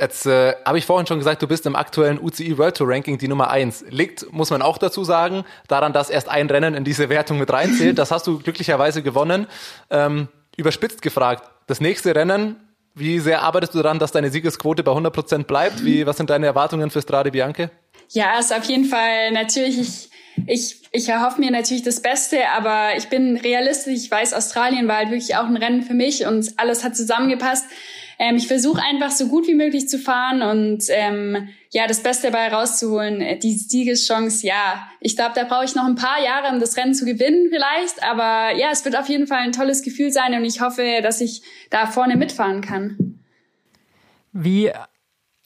Jetzt äh, habe ich vorhin schon gesagt, du bist im aktuellen UCI World Tour Ranking die Nummer eins. Liegt, muss man auch dazu sagen, daran, dass erst ein Rennen in diese Wertung mit reinzählt. Das hast du glücklicherweise gewonnen. Ähm, überspitzt gefragt, das nächste Rennen, wie sehr arbeitest du daran, dass deine Siegesquote bei 100 Prozent bleibt? Wie, was sind deine Erwartungen für Strade Bianche? Ja, ist auf jeden Fall natürlich, ich, ich, erhoffe mir natürlich das Beste, aber ich bin realistisch. Ich weiß, Australien war halt wirklich auch ein Rennen für mich und alles hat zusammengepasst. Ähm, ich versuche einfach so gut wie möglich zu fahren und ähm, ja, das Beste dabei rauszuholen. Die Siegeschance, ja, ich glaube, da brauche ich noch ein paar Jahre, um das Rennen zu gewinnen vielleicht. Aber ja, es wird auf jeden Fall ein tolles Gefühl sein und ich hoffe, dass ich da vorne mitfahren kann. Wie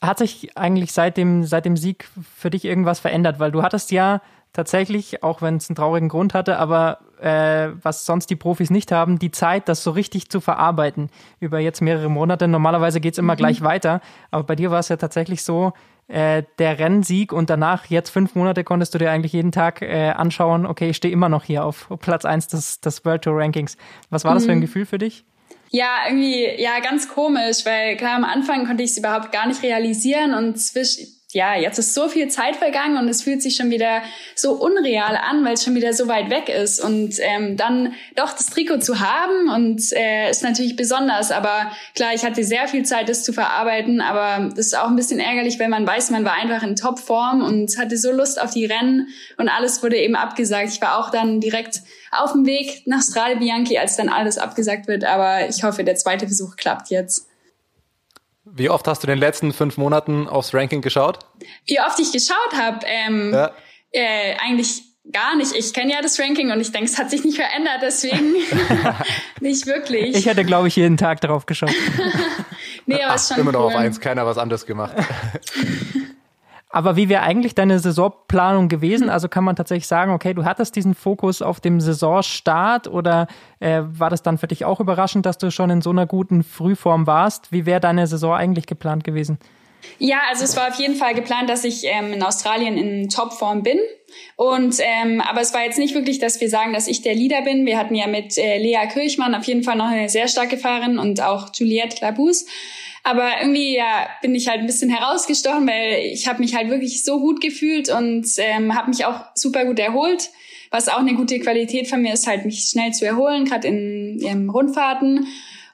hat sich eigentlich seit dem, seit dem Sieg für dich irgendwas verändert? Weil du hattest ja tatsächlich, auch wenn es einen traurigen Grund hatte, aber äh, was sonst die Profis nicht haben, die Zeit, das so richtig zu verarbeiten über jetzt mehrere Monate. Normalerweise geht's immer mhm. gleich weiter, aber bei dir war es ja tatsächlich so, äh, der Rennsieg und danach jetzt fünf Monate konntest du dir eigentlich jeden Tag äh, anschauen, okay, ich stehe immer noch hier auf Platz eins des, des World Tour Rankings. Was war das für ein mhm. Gefühl für dich? Ja, irgendwie, ja, ganz komisch, weil klar, am Anfang konnte ich es überhaupt gar nicht realisieren und zwischen, ja, jetzt ist so viel Zeit vergangen und es fühlt sich schon wieder so unreal an, weil es schon wieder so weit weg ist. Und ähm, dann doch das Trikot zu haben und äh, ist natürlich besonders. Aber klar, ich hatte sehr viel Zeit, das zu verarbeiten. Aber das ist auch ein bisschen ärgerlich, wenn man weiß, man war einfach in Topform und hatte so Lust auf die Rennen und alles wurde eben abgesagt. Ich war auch dann direkt auf dem Weg nach Strade Bianchi, als dann alles abgesagt wird. Aber ich hoffe, der zweite Versuch klappt jetzt. Wie oft hast du in den letzten fünf Monaten aufs Ranking geschaut? Wie oft ich geschaut habe? Ähm, ja. äh, eigentlich gar nicht. Ich kenne ja das Ranking und ich denke, es hat sich nicht verändert, deswegen nicht wirklich. Ich hätte, glaube ich, jeden Tag darauf geschaut. nee, aber Ach, ist schon immer cool. noch auf eins, keiner was anderes gemacht. Aber wie wäre eigentlich deine Saisonplanung gewesen? Also kann man tatsächlich sagen, okay, du hattest diesen Fokus auf dem Saisonstart oder äh, war das dann für dich auch überraschend, dass du schon in so einer guten Frühform warst? Wie wäre deine Saison eigentlich geplant gewesen? Ja, also es war auf jeden Fall geplant, dass ich ähm, in Australien in Topform bin. Und ähm, aber es war jetzt nicht wirklich, dass wir sagen, dass ich der Leader bin. Wir hatten ja mit äh, Lea Kirchmann auf jeden Fall noch eine sehr starke Fahrerin und auch Juliette Labous. Aber irgendwie ja, bin ich halt ein bisschen herausgestochen, weil ich habe mich halt wirklich so gut gefühlt und ähm, habe mich auch super gut erholt. Was auch eine gute Qualität von mir ist, halt mich schnell zu erholen, gerade in, in Rundfahrten.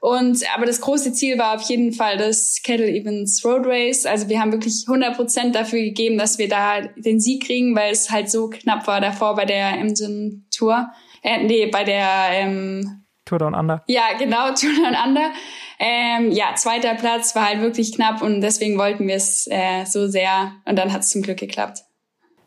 Und aber das große Ziel war auf jeden Fall das Kettle Events Road Race. Also wir haben wirklich 100 Prozent dafür gegeben, dass wir da den Sieg kriegen, weil es halt so knapp war davor bei der Emden Tour. Äh, nee, bei der ähm, Tour Down Under. Ja, genau, Tour Down Under. Ähm, ja, zweiter Platz war halt wirklich knapp und deswegen wollten wir es äh, so sehr und dann hat es zum Glück geklappt.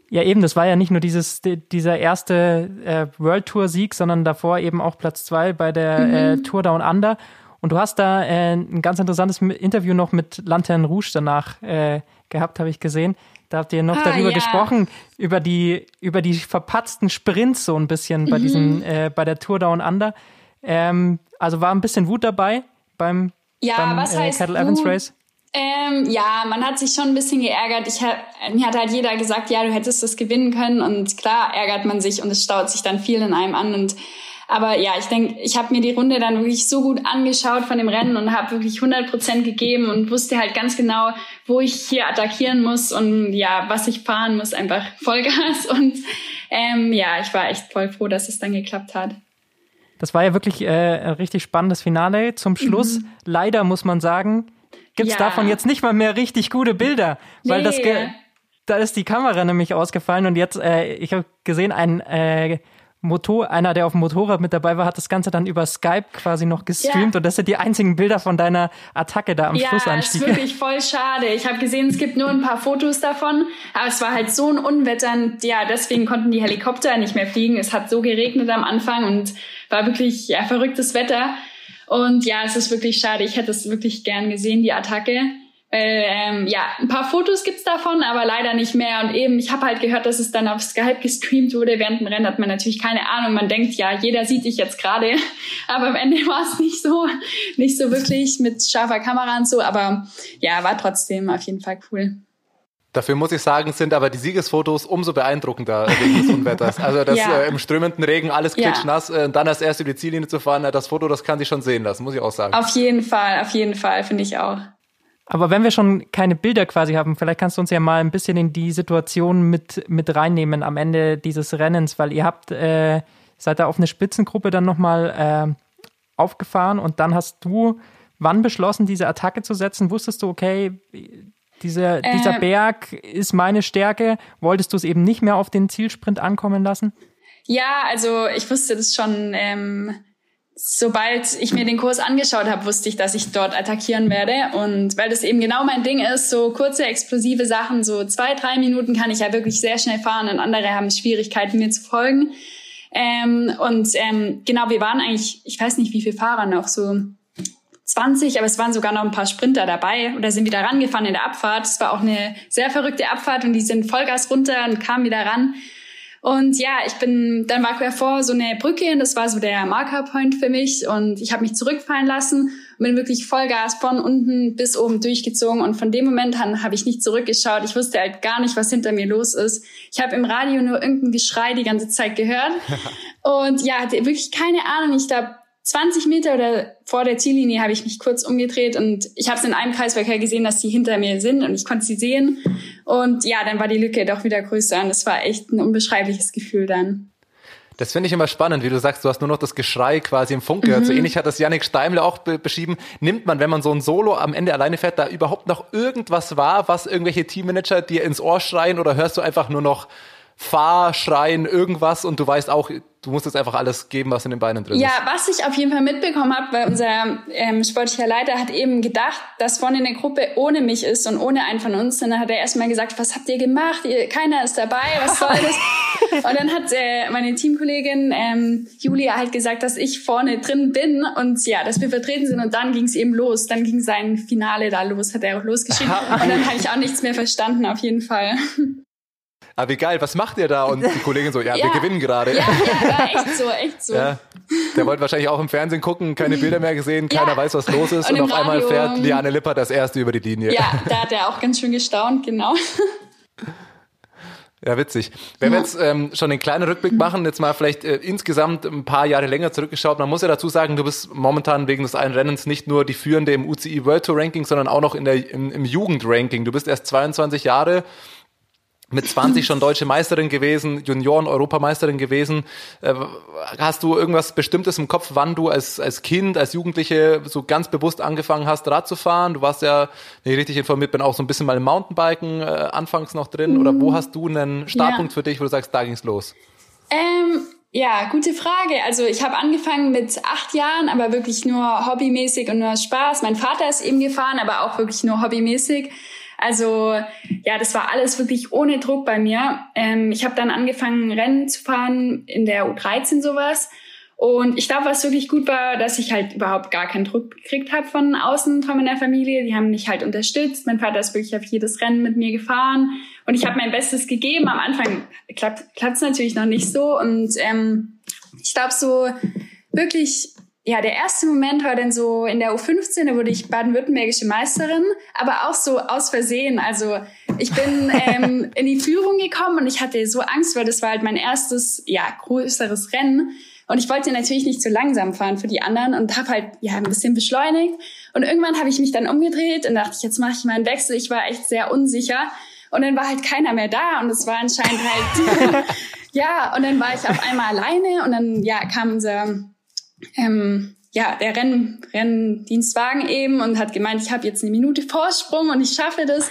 Ja, eben, das war ja nicht nur dieses, dieser erste äh, World Tour Sieg, sondern davor eben auch Platz zwei bei der mhm. äh, Tour Down Under. Und du hast da äh, ein ganz interessantes Interview noch mit Lantern Rouge danach äh, gehabt, habe ich gesehen. Da habt ihr noch ah, darüber ja. gesprochen, über die, über die verpatzten Sprints so ein bisschen bei mhm. diesem, äh, bei der Tour Down Under. Ähm, also war ein bisschen Wut dabei beim, ja, beim was äh, Cattle Evans Race? Ähm, ja, man hat sich schon ein bisschen geärgert. Ich hab, mir hat halt jeder gesagt, ja, du hättest das gewinnen können. Und klar ärgert man sich und es staut sich dann viel in einem an. Und aber ja, ich denke, ich habe mir die Runde dann wirklich so gut angeschaut von dem Rennen und habe wirklich 100 Prozent gegeben und wusste halt ganz genau, wo ich hier attackieren muss und ja, was ich fahren muss, einfach Vollgas. Und ähm, ja, ich war echt voll froh, dass es dann geklappt hat. Das war ja wirklich äh, ein richtig spannendes Finale. Zum Schluss, mhm. leider muss man sagen, gibt's ja. davon jetzt nicht mal mehr richtig gute Bilder, weil nee. das da ist die Kamera nämlich ausgefallen und jetzt äh, ich habe gesehen ein äh, Motor, einer, der auf dem Motorrad mit dabei war, hat das Ganze dann über Skype quasi noch gestreamt ja. und das sind die einzigen Bilder von deiner Attacke da am ja, Schlussanstieg. Ja, ist wirklich voll schade. Ich habe gesehen, es gibt nur ein paar Fotos davon, aber es war halt so ein Unwetter, ja, deswegen konnten die Helikopter nicht mehr fliegen. Es hat so geregnet am Anfang und war wirklich ja, verrücktes Wetter. Und ja, es ist wirklich schade. Ich hätte es wirklich gern gesehen, die Attacke. Ähm, ja, ein paar Fotos gibt's davon, aber leider nicht mehr. Und eben, ich habe halt gehört, dass es dann auf Skype gestreamt wurde. Während dem Rennen hat man natürlich keine Ahnung. Man denkt, ja, jeder sieht dich jetzt gerade. Aber am Ende war es nicht so, nicht so wirklich mit scharfer Kamera und so. Aber ja, war trotzdem auf jeden Fall cool. Dafür muss ich sagen, sind aber die Siegesfotos umso beeindruckender wegen des Unwetters. Also das ja. äh, im strömenden Regen, alles klitschnass, ja. äh, dann als erst über die Ziellinie zu fahren, das Foto, das kann sich schon sehen lassen, muss ich auch sagen. Auf jeden Fall, auf jeden Fall, finde ich auch. Aber wenn wir schon keine Bilder quasi haben, vielleicht kannst du uns ja mal ein bisschen in die Situation mit, mit reinnehmen am Ende dieses Rennens, weil ihr habt, äh, seid da auf eine Spitzengruppe dann nochmal äh, aufgefahren und dann hast du wann beschlossen, diese Attacke zu setzen? Wusstest du, okay, diese, dieser äh, Berg ist meine Stärke? Wolltest du es eben nicht mehr auf den Zielsprint ankommen lassen? Ja, also ich wusste das schon ähm, sobald ich mir den Kurs angeschaut habe, wusste ich, dass ich dort attackieren werde. Und weil das eben genau mein Ding ist, so kurze, explosive Sachen, so zwei, drei Minuten kann ich ja wirklich sehr schnell fahren und andere haben Schwierigkeiten, mir zu folgen. Ähm, und ähm, genau, wir waren eigentlich, ich weiß nicht, wie viele Fahrer noch, so 20, aber es waren sogar noch ein paar Sprinter dabei oder sind wieder rangefahren in der Abfahrt. Es war auch eine sehr verrückte Abfahrt und die sind Vollgas runter und kamen wieder ran. Und ja, ich bin, dann war vor so eine Brücke und das war so der Markerpoint für mich und ich habe mich zurückfallen lassen und bin wirklich Vollgas von unten bis oben durchgezogen und von dem Moment an habe ich nicht zurückgeschaut. Ich wusste halt gar nicht, was hinter mir los ist. Ich habe im Radio nur irgendein Geschrei die ganze Zeit gehört und ja, hatte wirklich keine Ahnung. Ich glaube, 20 Meter oder vor der Ziellinie habe ich mich kurz umgedreht und ich habe es in einem Kreisverkehr gesehen, dass die hinter mir sind und ich konnte sie sehen. Und ja, dann war die Lücke doch wieder größer und es war echt ein unbeschreibliches Gefühl dann. Das finde ich immer spannend, wie du sagst, du hast nur noch das Geschrei quasi im Funk gehört. Mhm. So ähnlich hat das Janik Steimler auch be beschrieben. Nimmt man, wenn man so ein Solo am Ende alleine fährt, da überhaupt noch irgendwas wahr, was irgendwelche Teammanager dir ins Ohr schreien oder hörst du einfach nur noch Fahr, Schreien, irgendwas und du weißt auch, du musst jetzt einfach alles geben, was in den Beinen drin ja, ist. Ja, was ich auf jeden Fall mitbekommen habe, weil unser ähm, sportlicher Leiter hat eben gedacht, dass vorne eine Gruppe ohne mich ist und ohne einen von uns. Und dann hat er erstmal gesagt, was habt ihr gemacht? Ihr, keiner ist dabei, was soll das? und dann hat äh, meine Teamkollegin ähm, Julia halt gesagt, dass ich vorne drin bin und ja, dass wir vertreten sind. Und dann ging es eben los. Dann ging sein Finale da los, hat er auch losgeschrieben. und dann habe ich auch nichts mehr verstanden, auf jeden Fall. Ah, wie geil, was macht ihr da? Und die Kollegin so, ja, wir Ja. gewinnen gerade. Ja, ja, war echt so, echt so. Ja. Der wollte wahrscheinlich auch im Fernsehen gucken, keine Bilder mehr gesehen, keiner Ja. weiß, was los ist. Und Und, auf einmal Radio, fährt ähm, Liane Lippert das erste über die Linie. Ja, da hat er auch ganz schön gestaunt, genau. Ja, witzig. Wenn wir jetzt ähm, schon den kleinen Rückblick machen, jetzt mal vielleicht äh, insgesamt ein paar Jahre länger zurückgeschaut, man muss ja dazu sagen, du bist momentan wegen des einen Rennens nicht nur die führende im UCI World Tour Ranking, sondern auch noch in der, im, im Jugendranking. Du bist erst 22 Jahre, mit 20 schon deutsche Meisterin gewesen, Junioren-Europameisterin gewesen. Äh, hast du irgendwas Bestimmtes im Kopf, wann du als, als Kind, als Jugendliche so ganz bewusst angefangen hast, Rad zu fahren? Du warst ja, wenn ich richtig informiert bin, auch so ein bisschen mal im Mountainbiken äh, anfangs noch drin. Oder wo hast du einen Startpunkt Ja. für dich, wo du sagst, da ging's los? Ähm, ja, gute Frage. Also ich habe angefangen mit acht Jahren, aber wirklich nur hobbymäßig und nur aus Spaß. Mein Vater ist eben gefahren, aber auch wirklich nur hobbymäßig. Also ja, das war alles wirklich ohne Druck bei mir. Ähm, ich habe dann angefangen, Rennen zu fahren in der U13 sowas. Und ich glaube, was wirklich gut war, dass ich halt überhaupt gar keinen Druck gekriegt habe von außen, von meiner Familie. Die haben mich halt unterstützt. Mein Vater ist wirklich auf jedes Rennen mit mir gefahren. Und ich habe mein Bestes gegeben. Am Anfang klappt es natürlich noch nicht so. Und ähm, ich glaube, so wirklich, ja, der erste Moment war dann so in der U15, da wurde ich baden-württembergische Meisterin, aber auch so aus Versehen. Also ich bin ähm, in die Führung gekommen und ich hatte so Angst, weil das war halt mein erstes, ja, größeres Rennen. Und ich wollte natürlich nicht so langsam fahren für die anderen und habe halt ja ein bisschen beschleunigt. Und irgendwann habe ich mich dann umgedreht und dachte, jetzt mache ich mal einen Wechsel. Ich war echt sehr unsicher. Und dann war halt keiner mehr da und es war anscheinend halt ja. Und dann war ich auf einmal alleine und dann ja kam unser ähm, ja der Renn, Renndienstwagen eben und hat gemeint, ich habe jetzt eine Minute Vorsprung und ich schaffe das.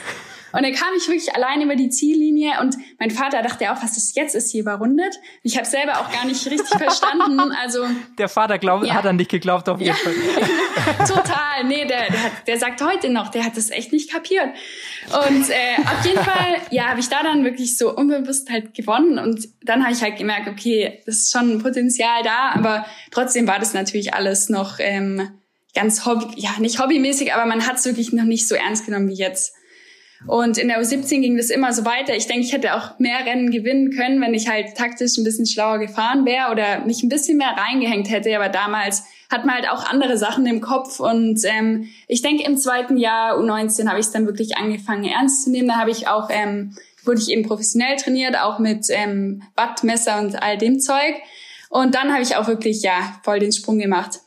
Und dann kam ich wirklich alleine über die Ziellinie und mein Vater dachte auch, was das jetzt ist hier überrundet. Ich habe selber auch gar nicht richtig verstanden. Also Der Vater glaub, Ja. hat an dich geglaubt auf jeden Ja. Fall. total. Nee, der, der, hat, der sagt heute noch, der hat das echt nicht kapiert. Und äh, auf jeden Fall, ja, habe ich da dann wirklich so unbewusst halt gewonnen. Und dann habe ich halt gemerkt, okay, das ist schon Potenzial da, aber trotzdem war das natürlich alles noch ähm, ganz hobby, ja, nicht hobbymäßig, aber man hat es wirklich noch nicht so ernst genommen wie jetzt. Und in der U17 ging das immer so weiter. Ich denke, ich hätte auch mehr Rennen gewinnen können, wenn ich halt taktisch ein bisschen schlauer gefahren wäre oder mich ein bisschen mehr reingehängt hätte. Aber damals hat man halt auch andere Sachen im Kopf. Und ähm, ich denke, im zweiten Jahr U19 habe ich es dann wirklich angefangen, ernst zu nehmen. Da habe ich auch, ähm, wurde ich eben professionell trainiert, auch mit ähm, Wattmesser und all dem Zeug. Und dann habe ich auch wirklich, ja, voll den Sprung gemacht.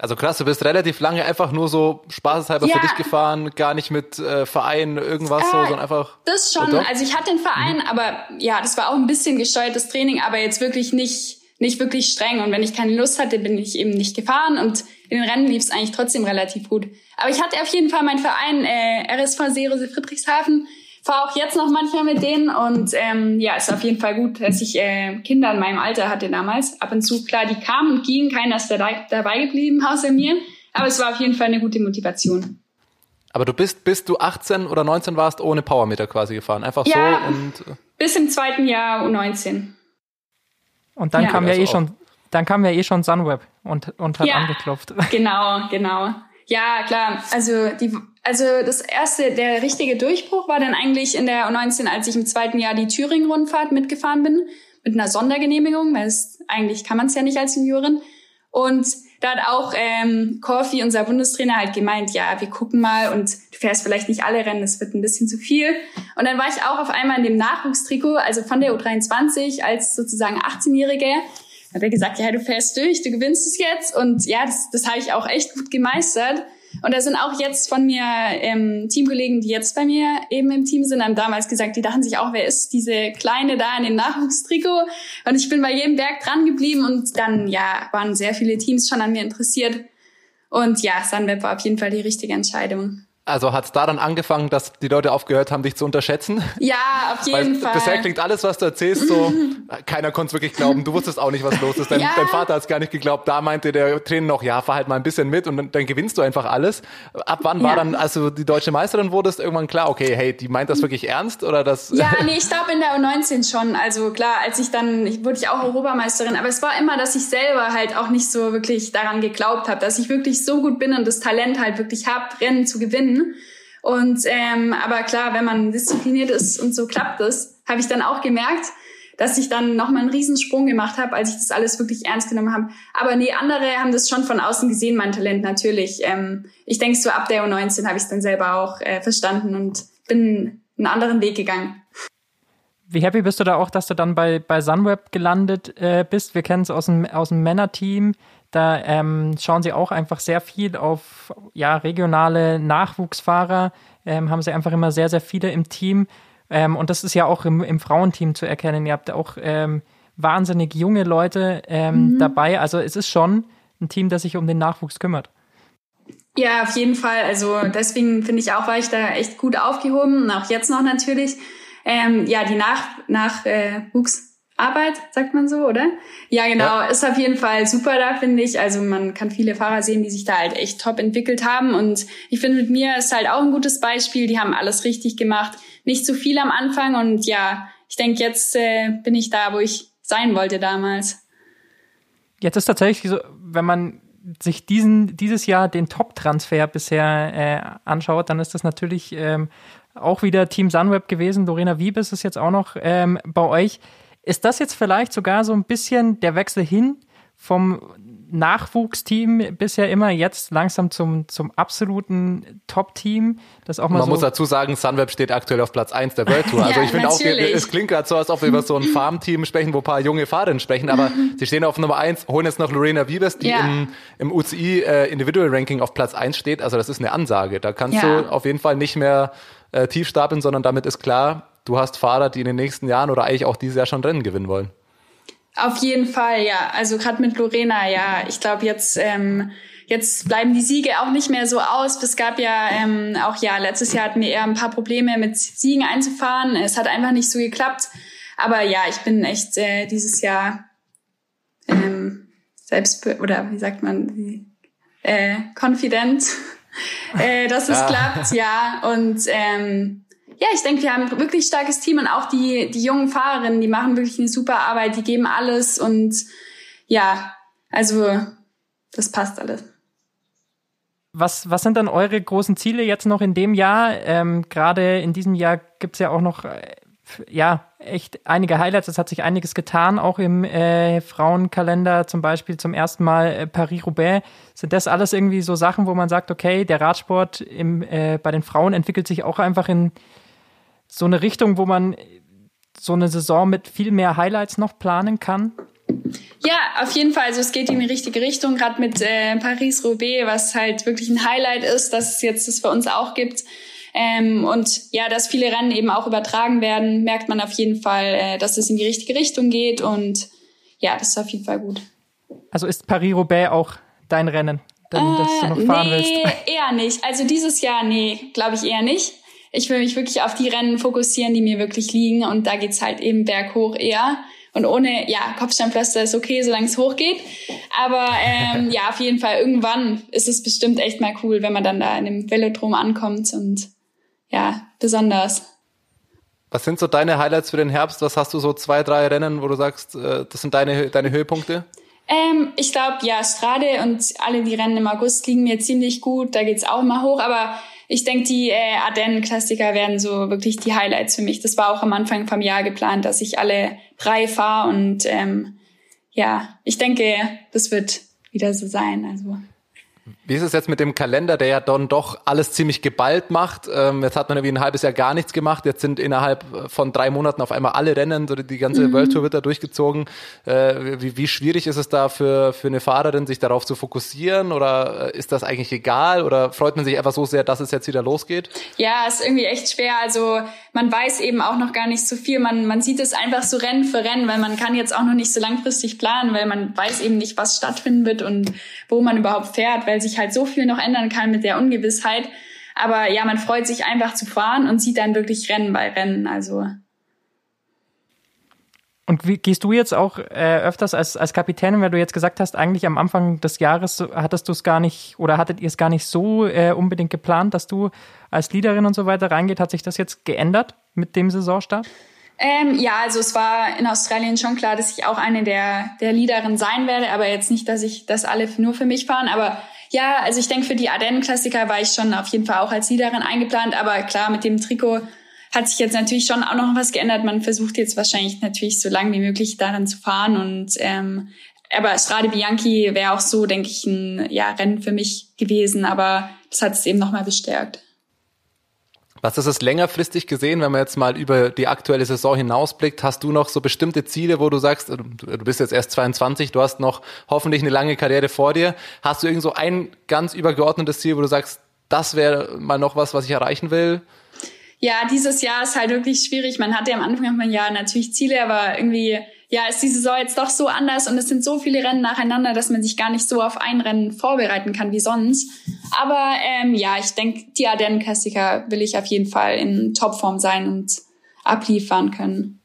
Also krass, du bist relativ lange einfach nur so spaßeshalber Ja. für dich gefahren, gar nicht mit äh, Verein, irgendwas so, Äh, sondern einfach. Das schon. Oder? Also ich hatte den Verein, aber ja, das war auch ein bisschen gesteuertes Training, aber jetzt wirklich nicht, nicht wirklich streng. Und wenn ich keine Lust hatte, bin ich eben nicht gefahren und in den Rennen lief es eigentlich trotzdem relativ gut. Aber ich hatte auf jeden Fall meinen Verein äh, RSV Seerose Friedrichshafen, fahre auch jetzt noch manchmal mit denen und ähm, ja, ist auf jeden Fall gut, dass ich äh, Kinder in meinem Alter hatte damals. Ab und zu, klar, die kamen und gingen, keiner ist dabei, dabei geblieben, außer mir. Aber es war auf jeden Fall eine gute Motivation. Aber du bist, bis du 18 oder 19 warst, ohne Powermeter quasi gefahren. Einfach Ja. so und äh, Bis im zweiten Jahr U19. Und dann Ja. kam ja Also eh auch- schon, dann kam ja eh schon Sunweb und, und hat Ja. angeklopft. Genau, genau. Ja, klar. Also die, also das erste, der richtige Durchbruch war dann eigentlich in der U19, als ich im zweiten Jahr die Thüringen-Rundfahrt mitgefahren bin mit einer Sondergenehmigung, weil es eigentlich kann man es ja nicht als Juniorin. Und da hat auch ähm, Corfi, unser Bundestrainer, halt gemeint, ja, wir gucken mal und du fährst vielleicht nicht alle Rennen, es wird ein bisschen zu viel. Und dann war ich auch auf einmal in dem Nachwuchstrikot, also von der U23 als sozusagen 18-Jährige hat er gesagt, ja, du fährst durch, du gewinnst es jetzt. Und ja, das, das habe ich auch echt gut gemeistert. Und da sind auch jetzt von mir ähm, Teamkollegen, die jetzt bei mir eben im Team sind, haben damals gesagt, die dachten sich auch, wer ist diese Kleine da in dem Nachwuchstrikot? Und ich bin bei jedem Berg dran geblieben und dann, ja, waren sehr viele Teams schon an mir interessiert. Und ja, Sunweb war auf jeden Fall die richtige Entscheidung. Also hat's da dann angefangen, dass die Leute aufgehört haben, dich zu unterschätzen? Ja, auf Weil jeden Fall. bisher klingt alles, was du erzählst, so, keiner konnte es wirklich glauben. Du wusstest auch nicht, was los ist. Dein, Ja. dein Vater hat es gar nicht geglaubt. Da meinte der Trainer noch, ja, fahr halt mal ein bisschen mit und dann, dann gewinnst du einfach alles. Ab wann war Ja. dann, als du die deutsche Meisterin wurdest, irgendwann klar, okay, hey, die meint das wirklich ernst oder das? Ja, nee, ich glaube in der U19 schon. Also klar, als ich dann, ich wurde ich auch Europameisterin, aber es war immer, dass ich selber halt auch nicht so wirklich daran geglaubt habe, dass ich wirklich so gut bin und das Talent halt wirklich habe, Rennen zu gewinnen. Und ähm, aber klar, wenn man diszipliniert ist und so klappt es, habe ich dann auch gemerkt, dass ich dann nochmal einen Riesensprung gemacht habe, als ich das alles wirklich ernst genommen habe. Aber nee, andere haben das schon von außen gesehen, mein Talent natürlich. Ähm, ich denke, so ab der U19 habe ich es dann selber auch äh, verstanden und bin einen anderen Weg gegangen. Wie happy bist du da auch, dass du dann bei, bei Sunweb gelandet äh, bist? Wir kennen es aus dem, aus dem Männerteam. Da ähm, schauen sie auch einfach sehr viel auf ja, regionale Nachwuchsfahrer, ähm, haben sie einfach immer sehr, sehr viele im Team. Ähm, und das ist ja auch im, im Frauenteam zu erkennen. Ihr habt auch ähm, wahnsinnig junge Leute ähm, mhm. dabei. Also es ist schon ein Team, das sich um den Nachwuchs kümmert. Ja, auf jeden Fall. Also deswegen finde ich auch, war ich da echt gut aufgehoben und auch jetzt noch natürlich. Ähm, ja, die Nach Nachwuchsarbeit, äh, sagt man so, oder? Ja, genau. Ja. Ist auf jeden Fall super da, finde ich. Also man kann viele Fahrer sehen, die sich da halt echt top entwickelt haben. Und ich finde, mit mir ist halt auch ein gutes Beispiel. Die haben alles richtig gemacht nicht zu viel am Anfang und ja, ich denke, jetzt äh, bin ich da, wo ich sein wollte damals. Jetzt ist tatsächlich so, wenn man sich diesen, dieses Jahr den Top-Transfer bisher äh, anschaut, dann ist das natürlich ähm, auch wieder Team Sunweb gewesen. Lorena Wiebes ist jetzt auch noch ähm, bei euch. Ist das jetzt vielleicht sogar so ein bisschen der Wechsel hin vom Nachwuchsteam bisher immer, jetzt langsam zum, zum absoluten Top-Team. Das auch mal Man so muss dazu sagen, Sunweb steht aktuell auf Platz 1 der World Tour. Also ja, ich finde auch, es klingt gerade so, als ob wir über so ein Farmteam sprechen, wo ein paar junge Fahrerinnen sprechen, aber sie stehen auf Nummer 1, holen jetzt noch Lorena Wiebes, die ja. im, im UCI äh, Individual Ranking auf Platz 1 steht. Also das ist eine Ansage. Da kannst ja. du auf jeden Fall nicht mehr äh, tief stapeln, sondern damit ist klar, du hast Fahrer, die in den nächsten Jahren oder eigentlich auch dieses Jahr schon Rennen gewinnen wollen. Auf jeden Fall, ja. Also gerade mit Lorena, ja. Ich glaube, jetzt, ähm, jetzt bleiben die Siege auch nicht mehr so aus. Es gab ja ähm, auch, ja, letztes Jahr hatten wir eher ein paar Probleme mit Siegen einzufahren. Es hat einfach nicht so geklappt. Aber ja, ich bin echt äh, dieses Jahr ähm, selbst oder wie sagt man, äh, confident, äh, dass es ja. klappt, ja. Und ähm, ja, ich denke, wir haben ein wirklich starkes Team und auch die, die jungen Fahrerinnen, die machen wirklich eine super Arbeit, die geben alles und ja, also das passt alles. Was, was sind dann eure großen Ziele jetzt noch in dem Jahr? Ähm, Gerade in diesem Jahr gibt's ja auch noch äh, ja, echt einige Highlights. Es hat sich einiges getan, auch im äh, Frauenkalender, zum Beispiel zum ersten Mal äh, Paris-Roubaix. Sind das alles irgendwie so Sachen, wo man sagt, okay, der Radsport im, äh, bei den Frauen entwickelt sich auch einfach in so eine Richtung, wo man so eine Saison mit viel mehr Highlights noch planen kann? Ja, auf jeden Fall. Also es geht in die richtige Richtung, gerade mit äh, Paris-Roubaix, was halt wirklich ein Highlight ist, dass es jetzt das für uns auch gibt. Ähm, und ja, dass viele Rennen eben auch übertragen werden, merkt man auf jeden Fall, äh, dass es in die richtige Richtung geht. Und ja, das ist auf jeden Fall gut. Also ist Paris-Roubaix auch dein Rennen, denn, äh, das du noch fahren nee, willst? eher nicht. Also dieses Jahr, nee, glaube ich eher nicht ich will mich wirklich auf die Rennen fokussieren, die mir wirklich liegen. Und da geht's halt eben berghoch eher. Und ohne, ja, Kopfsteinpflaster ist okay, solange es hochgeht. Aber ähm, ja, auf jeden Fall, irgendwann ist es bestimmt echt mal cool, wenn man dann da in dem Velodrom ankommt und ja, besonders. Was sind so deine Highlights für den Herbst? Was hast du so zwei, drei Rennen, wo du sagst, äh, das sind deine, deine Höhepunkte? Ähm, ich glaube, ja, Strade und alle die Rennen im August liegen mir ziemlich gut. Da geht's auch mal hoch. Aber ich denke, die äh, Ardennen-Klassiker werden so wirklich die Highlights für mich. Das war auch am Anfang vom Jahr geplant, dass ich alle drei fahre und ähm, ja, ich denke, das wird wieder so sein. Also wie ist es jetzt mit dem Kalender, der ja dann doch alles ziemlich geballt macht? Ähm, jetzt hat man irgendwie ein halbes Jahr gar nichts gemacht. Jetzt sind innerhalb von drei Monaten auf einmal alle Rennen, die ganze mhm. World Tour wird da durchgezogen. Äh, wie, wie, schwierig ist es da für, für eine Fahrerin, sich darauf zu fokussieren? Oder äh, ist das eigentlich egal? Oder freut man sich einfach so sehr, dass es jetzt wieder losgeht? Ja, ist irgendwie echt schwer. Also man weiß eben auch noch gar nicht so viel. Man, man sieht es einfach so Rennen für Rennen, weil man kann jetzt auch noch nicht so langfristig planen, weil man weiß eben nicht, was stattfinden wird und wo man überhaupt fährt, weil sich halt so viel noch ändern kann mit der Ungewissheit. Aber ja, man freut sich einfach zu fahren und sieht dann wirklich Rennen bei Rennen. Also. Und wie gehst du jetzt auch äh, öfters als, als Kapitän, weil du jetzt gesagt hast, eigentlich am Anfang des Jahres hattest du es gar nicht oder hattet ihr es gar nicht so äh, unbedingt geplant, dass du als Leaderin und so weiter reingeht? Hat sich das jetzt geändert mit dem Saisonstart? Ähm, ja, also es war in Australien schon klar, dass ich auch eine der, der Leaderinnen sein werde, aber jetzt nicht, dass ich das alle nur für mich fahren. Aber Ja, also ich denke, für die Ardennen-Klassiker war ich schon auf jeden Fall auch als Leaderin eingeplant, aber klar, mit dem Trikot hat sich jetzt natürlich schon auch noch was geändert. Man versucht jetzt wahrscheinlich natürlich so lange wie möglich daran zu fahren und ähm, aber Strade Bianchi wäre auch so, denke ich, ein ja, Rennen für mich gewesen, aber das hat es eben nochmal bestärkt. Was ist es längerfristig gesehen, wenn man jetzt mal über die aktuelle Saison hinausblickt? Hast du noch so bestimmte Ziele, wo du sagst, du bist jetzt erst 22, du hast noch hoffentlich eine lange Karriere vor dir. Hast du irgend so ein ganz übergeordnetes Ziel, wo du sagst, das wäre mal noch was, was ich erreichen will? Ja, dieses Jahr ist halt wirklich schwierig. Man hatte am Anfang vom Jahr natürlich Ziele, aber irgendwie ja, ist die Saison jetzt doch so anders und es sind so viele Rennen nacheinander, dass man sich gar nicht so auf ein Rennen vorbereiten kann wie sonst. Aber ähm, ja, ich denke, die Ardennen-Klassiker will ich auf jeden Fall in Topform sein und abliefern können.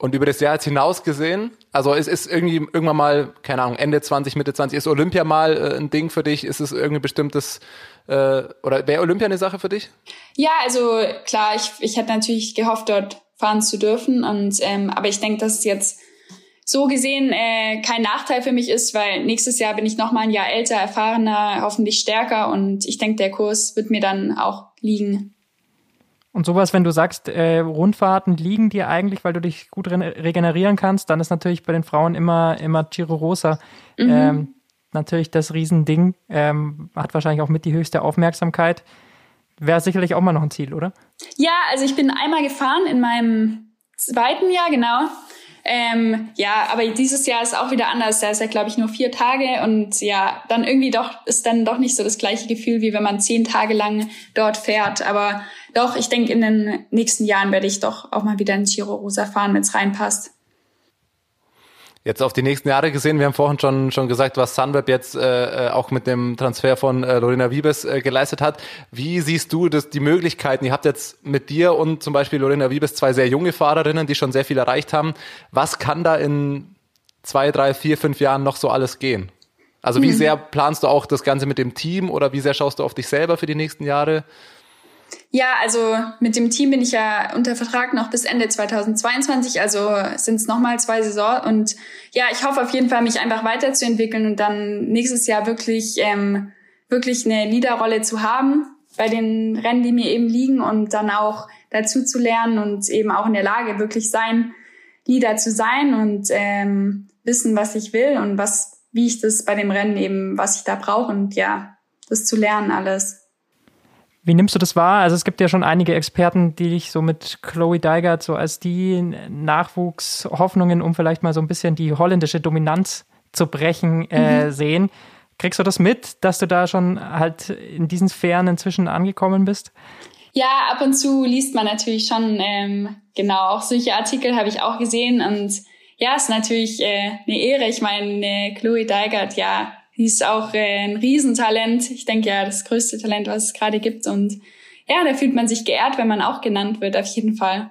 Und über das Jahr jetzt hinaus gesehen, also es ist irgendwie irgendwann mal, keine Ahnung, Ende 20, Mitte 20, ist Olympia mal äh, ein Ding für dich? Ist es irgendwie bestimmtes, äh, oder wäre Olympia eine Sache für dich? Ja, also klar, ich, ich hätte natürlich gehofft, dort fahren zu dürfen. Und ähm, aber ich denke, dass es jetzt so gesehen äh, kein Nachteil für mich ist, weil nächstes Jahr bin ich noch mal ein Jahr älter, erfahrener, hoffentlich stärker und ich denke, der Kurs wird mir dann auch liegen. Und sowas, wenn du sagst, äh, Rundfahrten liegen dir eigentlich, weil du dich gut re regenerieren kannst, dann ist natürlich bei den Frauen immer immer Giro Rosa mhm. ähm, natürlich das Riesending, ähm, hat wahrscheinlich auch mit die höchste Aufmerksamkeit. Wäre sicherlich auch mal noch ein Ziel, oder? Ja, also ich bin einmal gefahren in meinem zweiten Jahr, genau. Ähm, ja, aber dieses Jahr ist auch wieder anders. Da ist ja, glaube ich, nur vier Tage und ja, dann irgendwie doch ist dann doch nicht so das gleiche Gefühl, wie wenn man zehn Tage lang dort fährt. Aber doch, ich denke, in den nächsten Jahren werde ich doch auch mal wieder in Giro Rosa fahren, wenn es reinpasst. Jetzt auf die nächsten Jahre gesehen, wir haben vorhin schon, schon gesagt, was Sunweb jetzt äh, äh, auch mit dem Transfer von äh, Lorena Wiebes äh, geleistet hat. Wie siehst du das, die Möglichkeiten? Ihr habt jetzt mit dir und zum Beispiel Lorena Wiebes zwei sehr junge Fahrerinnen, die schon sehr viel erreicht haben. Was kann da in zwei, drei, vier, fünf Jahren noch so alles gehen? Also wie hm. sehr planst du auch das Ganze mit dem Team oder wie sehr schaust du auf dich selber für die nächsten Jahre? Ja, also mit dem Team bin ich ja unter Vertrag noch bis Ende 2022, also sind es nochmal zwei Saison und ja, ich hoffe auf jeden Fall, mich einfach weiterzuentwickeln und dann nächstes Jahr wirklich ähm, wirklich eine Leaderrolle zu haben bei den Rennen, die mir eben liegen und dann auch dazu zu lernen und eben auch in der Lage wirklich sein, Leader zu sein und ähm, wissen, was ich will und was, wie ich das bei dem Rennen eben, was ich da brauche und ja, das zu lernen alles. Wie nimmst du das wahr? Also es gibt ja schon einige Experten, die dich so mit Chloe Deigert so als die Nachwuchshoffnungen, um vielleicht mal so ein bisschen die holländische Dominanz zu brechen, äh, mhm. sehen. Kriegst du das mit, dass du da schon halt in diesen Sphären inzwischen angekommen bist? Ja, ab und zu liest man natürlich schon, ähm, genau, auch solche Artikel habe ich auch gesehen und ja, ist natürlich äh, eine Ehre. Ich meine, äh, Chloe Deigert, ja, die ist auch äh, ein Riesentalent. Ich denke ja, das größte Talent, was es gerade gibt. Und ja, da fühlt man sich geehrt, wenn man auch genannt wird, auf jeden Fall.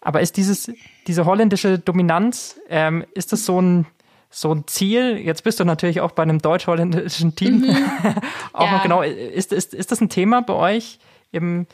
Aber ist dieses, diese holländische Dominanz, ähm, ist das so ein, so ein Ziel? Jetzt bist du natürlich auch bei einem deutsch-holländischen Team. Mhm. auch ja. noch genau. Ist, ist, ist das ein Thema bei euch im,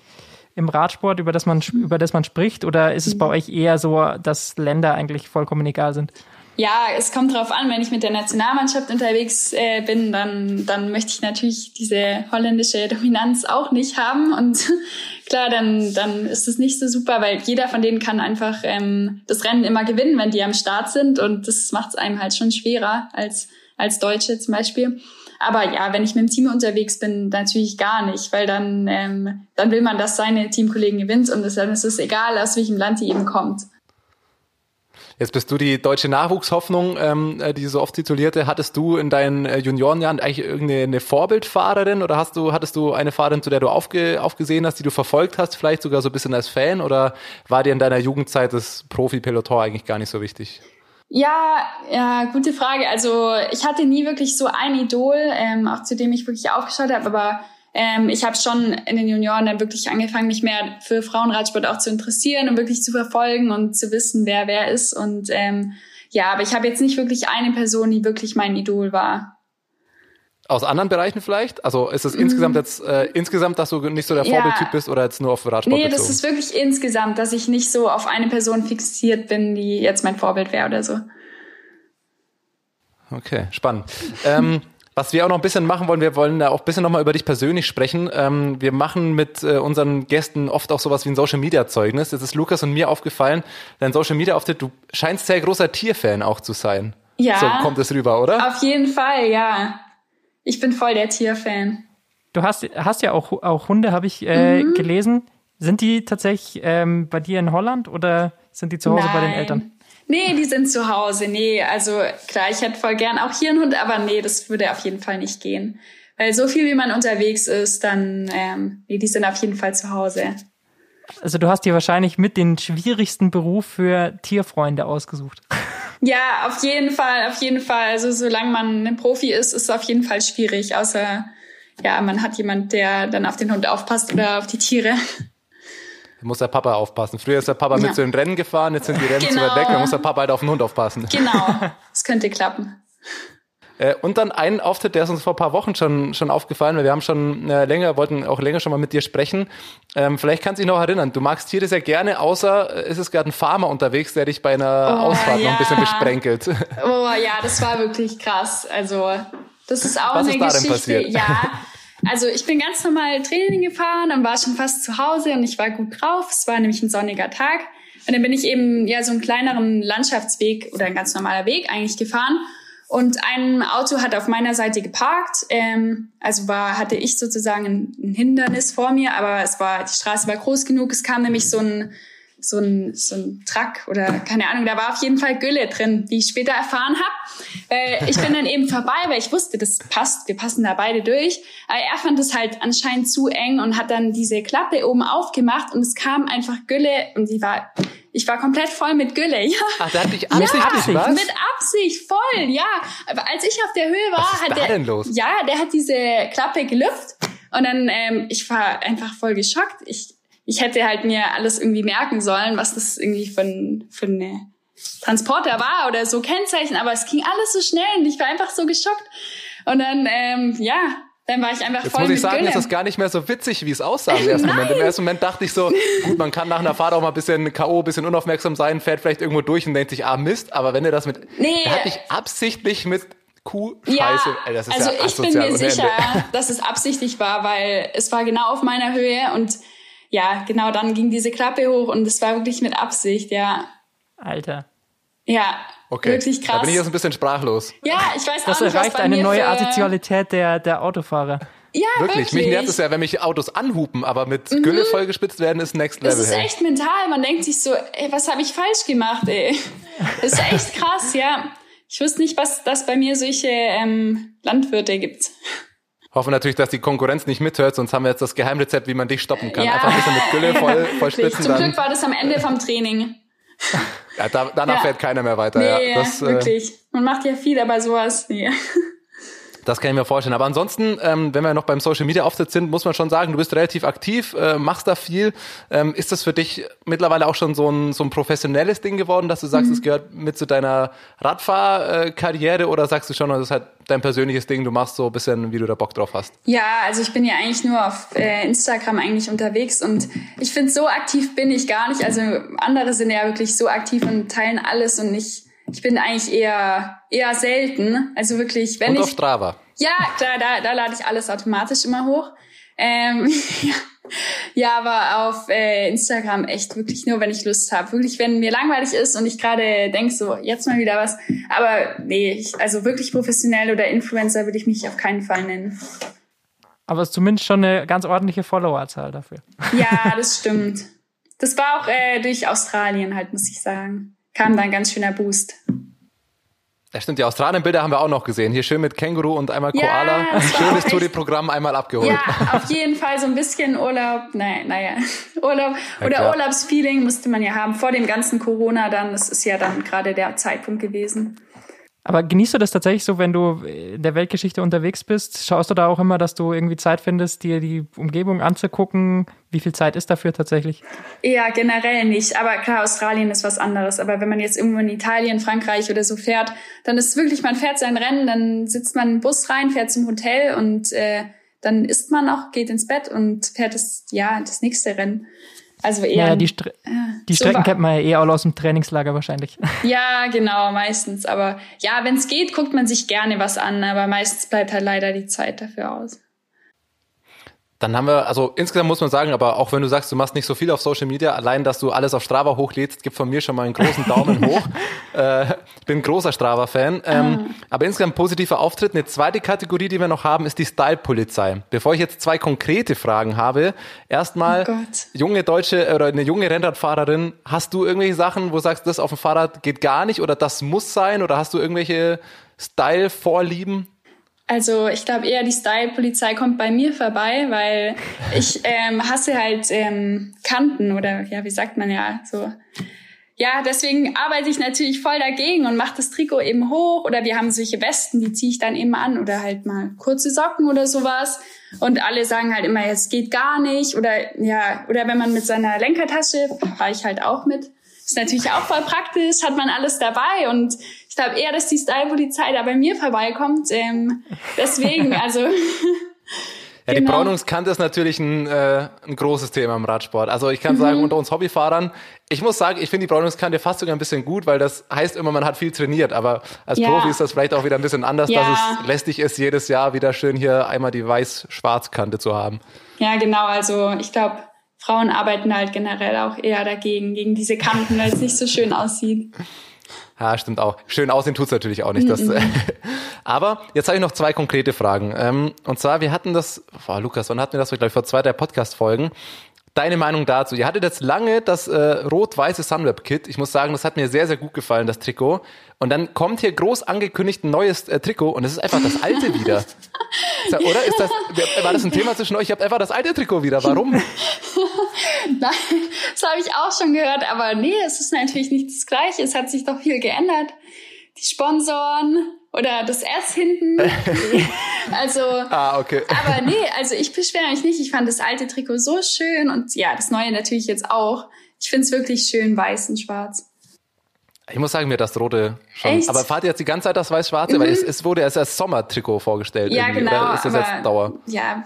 im Radsport, über das man, über das man spricht? Oder ist es bei euch eher so, dass Länder eigentlich vollkommen egal sind? Ja, es kommt drauf an, wenn ich mit der Nationalmannschaft unterwegs äh, bin, dann, dann möchte ich natürlich diese holländische Dominanz auch nicht haben. Und klar, dann, dann ist es nicht so super, weil jeder von denen kann einfach ähm, das Rennen immer gewinnen, wenn die am Start sind. Und das macht es einem halt schon schwerer als, als Deutsche zum Beispiel. Aber ja, wenn ich mit dem Team unterwegs bin, natürlich gar nicht, weil dann, ähm, dann will man, dass seine Teamkollegen gewinnt und dann ist es egal, aus welchem Land die eben kommt. Jetzt bist du die deutsche Nachwuchshoffnung, ähm, äh, die so oft titulierte. Hattest du in deinen äh, Juniorenjahren eigentlich irgendeine Vorbildfahrerin oder hast du, hattest du eine Fahrerin, zu der du aufge, aufgesehen hast, die du verfolgt hast, vielleicht sogar so ein bisschen als Fan oder war dir in deiner Jugendzeit das Profi-Peloton eigentlich gar nicht so wichtig? Ja, ja, gute Frage. Also ich hatte nie wirklich so ein Idol, ähm, auch zu dem ich wirklich aufgeschaut habe, aber ähm, ich habe schon in den Junioren dann wirklich angefangen, mich mehr für Frauenradsport auch zu interessieren und wirklich zu verfolgen und zu wissen, wer wer ist. Und ähm, ja, aber ich habe jetzt nicht wirklich eine Person, die wirklich mein Idol war. Aus anderen Bereichen vielleicht? Also ist es mhm. insgesamt jetzt äh, insgesamt, dass du nicht so der Vorbildtyp ja. bist oder jetzt nur auf Radsport Nee, bezogen? das ist wirklich insgesamt, dass ich nicht so auf eine Person fixiert bin, die jetzt mein Vorbild wäre oder so. Okay, spannend. ähm, Was wir auch noch ein bisschen machen wollen, wir wollen da auch ein bisschen nochmal über dich persönlich sprechen. Ähm, wir machen mit äh, unseren Gästen oft auch sowas wie ein Social Media Zeugnis. Jetzt ist Lukas und mir aufgefallen, dein Social Media Auftritt, du scheinst sehr großer Tierfan auch zu sein. Ja. So kommt es rüber, oder? Auf jeden Fall, ja. Ich bin voll der Tierfan. Du hast, hast ja auch, auch Hunde, habe ich äh, Mhm. gelesen. Sind die tatsächlich ähm, bei dir in Holland oder sind die zu Hause bei den Nein. Eltern? Nee, die sind zu Hause. Nee, also klar, ich hätte voll gern auch hier einen Hund, aber nee, das würde auf jeden Fall nicht gehen. Weil so viel wie man unterwegs ist, dann, ähm, nee, die sind auf jeden Fall zu Hause. Also du hast dir wahrscheinlich mit den schwierigsten Beruf für Tierfreunde ausgesucht. Ja, auf jeden Fall, auf jeden Fall. Also solange man ein Profi ist, ist es auf jeden Fall schwierig, außer ja, man hat jemand, der dann auf den Hund aufpasst oder auf die Tiere. Muss der Papa aufpassen. Früher ist der Papa mit Ja. zu den Rennen gefahren, jetzt sind die Rennen zu Genau. weit weg, dann muss der Papa halt auf den Hund aufpassen. Genau, das könnte klappen. Äh, und dann ein Auftritt, der ist uns vor ein paar Wochen schon, schon aufgefallen, weil wir haben schon äh, länger, wollten auch länger schon mal mit dir sprechen. Ähm, vielleicht kannst du dich noch erinnern, du magst Tiere sehr gerne, außer äh, ist es gerade ein Farmer unterwegs, der dich bei einer Oh, Ausfahrt noch ein bisschen ja. besprenkelt. Oh ja, das war wirklich krass. Also, das ist auch Was eine ist Geschichte. passiert? Ja. Also ich bin ganz normal Training gefahren und war schon fast zu Hause und ich war gut drauf. Es war nämlich ein sonniger Tag. Und dann bin ich eben ja so einen kleineren Landschaftsweg oder ein ganz normaler Weg eigentlich gefahren. Und ein Auto hat auf meiner Seite geparkt. Ähm, also war, hatte ich sozusagen ein, ein Hindernis vor mir, aber es war, die Straße war groß genug. Es kam nämlich so ein, so ein, so ein Truck oder keine Ahnung, da war auf jeden Fall Gülle drin, die ich später erfahren habe. Weil ich bin dann eben vorbei, weil ich wusste, das passt, wir passen da beide durch. Aber er fand es halt anscheinend zu eng und hat dann diese Klappe oben aufgemacht und es kam einfach Gülle und die war, ich war komplett voll mit Gülle, ja. Ach, der hat dich absichtlich, ja, was? mit Absicht, voll, ja. Aber als ich auf der Höhe war, Was ist hat da der, denn los? ja, der hat diese Klappe gelüpft und dann, ähm, ich war einfach voll geschockt. Ich, ich hätte halt mir alles irgendwie merken sollen, was das irgendwie für ein, für eine Transporter war oder so Kennzeichen, aber es ging alles so schnell und ich war einfach so geschockt. Und dann, ähm, ja, dann war ich einfach Jetzt voll muss ich sagen, Gülle. ist das gar nicht mehr so witzig, wie es aussah im ersten Moment. Im ersten Moment dachte ich so, gut, man kann nach einer Fahrt auch mal ein bisschen K.O., ein bisschen unaufmerksam sein, fährt vielleicht irgendwo durch und denkt sich, ah Mist, aber wenn er das mit, Nee. der hat dich absichtlich mit Kuh-Scheiße, Ja, Ey, das ist also ja ich bin mir sicher, dass es absichtlich war, weil es war genau auf meiner Höhe und ja, genau dann ging diese Klappe hoch und es war wirklich mit Absicht, ja. Alter. Ja, Okay, wirklich da krass. bin ich jetzt ein bisschen sprachlos. ja, ich weiß Das auch nicht, was erreicht eine neue für, Assozialität der, der Autofahrer. Ja, Wirklich, wirklich. mich nervt es ja, wenn mich Autos anhupen, aber mit Gülle vollgespitzt werden ist Next Das Level. ist hey. echt mental. Man denkt sich so, ey, was habe ich falsch gemacht, ey? Das ist echt krass, ja. Ich wusste nicht, was das bei mir solche ähm, Landwirte gibt. Hoffen natürlich, dass die Konkurrenz nicht mithört, sonst haben wir jetzt das Geheimrezept, wie man dich stoppen kann. Ja. Einfach ein bisschen mit Gülle voll, voll spritzen, Zum dann, Glück war das am Ende vom Training. ja, da, danach Ja. fährt keiner mehr weiter. Nee, ja, das, äh, wirklich. Man macht ja viel, aber sowas, nee. Das kann ich mir vorstellen. Aber ansonsten, ähm, wenn wir noch beim Social Media Auftritt sind, muss man schon sagen, du bist relativ aktiv, äh, machst da viel. Ähm, ist das für dich mittlerweile auch schon so ein, so ein professionelles Ding geworden, dass du sagst, Mhm. es gehört mit zu deiner Radfahrkarriere oder sagst du schon, das ist halt dein persönliches Ding, du machst so ein bisschen, wie du da Bock drauf hast? Ja, also ich bin ja eigentlich nur auf äh, Instagram eigentlich unterwegs und ich finde, so aktiv bin ich gar nicht. Also andere sind ja wirklich so aktiv und teilen alles und ich, ich bin eigentlich eher, eher selten. Also wirklich, wenn Und ich. auf Strava. Ja, klar, da, da lade ich alles automatisch immer hoch. Ähm, ja. ja, aber auf äh, Instagram echt wirklich nur, wenn ich Lust habe. Wirklich, wenn mir langweilig ist und ich gerade denk so, jetzt mal wieder was. Aber nee, ich, also wirklich professionell oder Influencer würde ich mich auf keinen Fall nennen. Aber es ist zumindest schon eine ganz ordentliche Followerzahl dafür. Ja, das stimmt. Das war auch äh, durch Australien halt, muss ich sagen. Kam da ein ganz schöner Boost. Ja, stimmt, die Australien-Bilder haben wir auch noch gesehen. Hier schön mit Känguru und einmal Ja, Koala. das war Schönes Touri-Programm einmal abgeholt. Ja, auf jeden Fall so ein bisschen Urlaub, naja, naja, Urlaub Ja, oder. Urlaubsfeeling musste man ja haben vor dem ganzen Corona dann. Das ist ja dann gerade der Zeitpunkt gewesen. Aber genießt du das tatsächlich so, wenn du in der Weltgeschichte unterwegs bist? Schaust du da auch immer, dass du irgendwie Zeit findest, dir die Umgebung anzugucken? Wie viel Zeit ist dafür tatsächlich? Eher generell nicht, aber klar, Australien ist was anderes. Aber wenn man jetzt irgendwo in Italien, Frankreich oder so fährt, dann ist es wirklich, man fährt sein Rennen, dann sitzt man im Bus rein, fährt zum Hotel und äh, dann isst man auch, geht ins Bett und fährt das, ja, das nächste Rennen. Also eher. Ja, die, Stre die so Strecken kennt man ja eh auch aus dem Trainingslager wahrscheinlich. Ja, genau, meistens. Aber ja, wenn es geht, guckt man sich gerne was an, aber meistens bleibt halt leider die Zeit dafür aus. Dann haben wir, also insgesamt muss man sagen, aber auch wenn du sagst, du machst nicht so viel auf Social Media, allein, dass du alles auf Strava hochlädst, gibt von mir schon mal einen großen Daumen hoch. Äh, bin großer Strava-Fan. Ähm, Aber insgesamt positiver Auftritt. Eine zweite Kategorie, die wir noch haben, ist die Style-Polizei. Bevor ich jetzt zwei konkrete Fragen habe, erstmal, Oh junge deutsche oder eine junge Rennradfahrerin, hast du irgendwelche Sachen, wo du sagst, das auf dem Fahrrad geht gar nicht oder das muss sein oder hast du irgendwelche Style-Vorlieben? Also ich glaube eher die Style-Polizei kommt bei mir vorbei, weil ich ähm, hasse halt ähm, Kanten oder ja, wie sagt man ja so. Ja, deswegen arbeite ich natürlich voll dagegen und mache das Trikot eben hoch oder wir haben solche Westen, die ziehe ich dann eben an oder halt mal kurze Socken oder sowas. Und alle sagen halt immer, es geht gar nicht oder ja, oder wenn man mit seiner Lenkertasche, fahre ich halt auch mit. Ist natürlich auch voll praktisch, hat man alles dabei und ich glaube eher, dass die Style-Polizei da bei mir vorbeikommt. Ähm, deswegen, also Ja, die Genau. Bräunungskante ist natürlich ein, äh, ein großes Thema im Radsport. Also ich kann sagen, unter uns Hobbyfahrern, ich muss sagen, ich finde die Bräunungskante fast sogar ein bisschen gut, weil das heißt immer, man hat viel trainiert. Aber als Ja. Profi ist das vielleicht auch wieder ein bisschen anders, Ja. dass es lästig ist, jedes Jahr wieder schön hier einmal die weiß-schwarz-Kante zu haben. ja genau, also ich glaube, Frauen arbeiten halt generell auch eher dagegen, gegen diese Kanten, weil es nicht so schön aussieht. Ja, stimmt auch. Schön aussehen tut's natürlich auch nicht. Das, aber jetzt habe ich noch zwei konkrete Fragen. Ähm, und zwar, wir hatten das, boah, Lukas, wann hatten wir das? Ich glaube, vor zwei, drei Podcast-Folgen. Deine Meinung dazu? Ihr hattet jetzt lange das äh, rot-weiße Sunweb-Kit. Ich muss sagen, das hat mir sehr, sehr gut gefallen, das Trikot. Und dann kommt hier groß angekündigt ein neues äh, Trikot und es ist einfach das alte wieder. Oder ist das, war das ein Thema zwischen euch? Ihr habt einfach das alte Trikot wieder. Warum? Nein, das habe ich auch schon gehört, aber nee, es ist natürlich nicht das Gleiche. Es hat sich doch viel geändert. Die Sponsoren oder das S hinten. also, Ah, okay. aber nee, also ich beschwere mich nicht. Ich fand das alte Trikot so schön und ja, das neue natürlich jetzt auch. Ich finde es wirklich schön weiß und schwarz. Ich muss sagen, mir das rote schon. Echt? Aber fahrt ihr jetzt die ganze Zeit das weiß-schwarze? Weil es, es wurde erst als Sommertrikot vorgestellt. Ja, irgendwie. genau. Oder ist das aber, jetzt Dauer? Ja,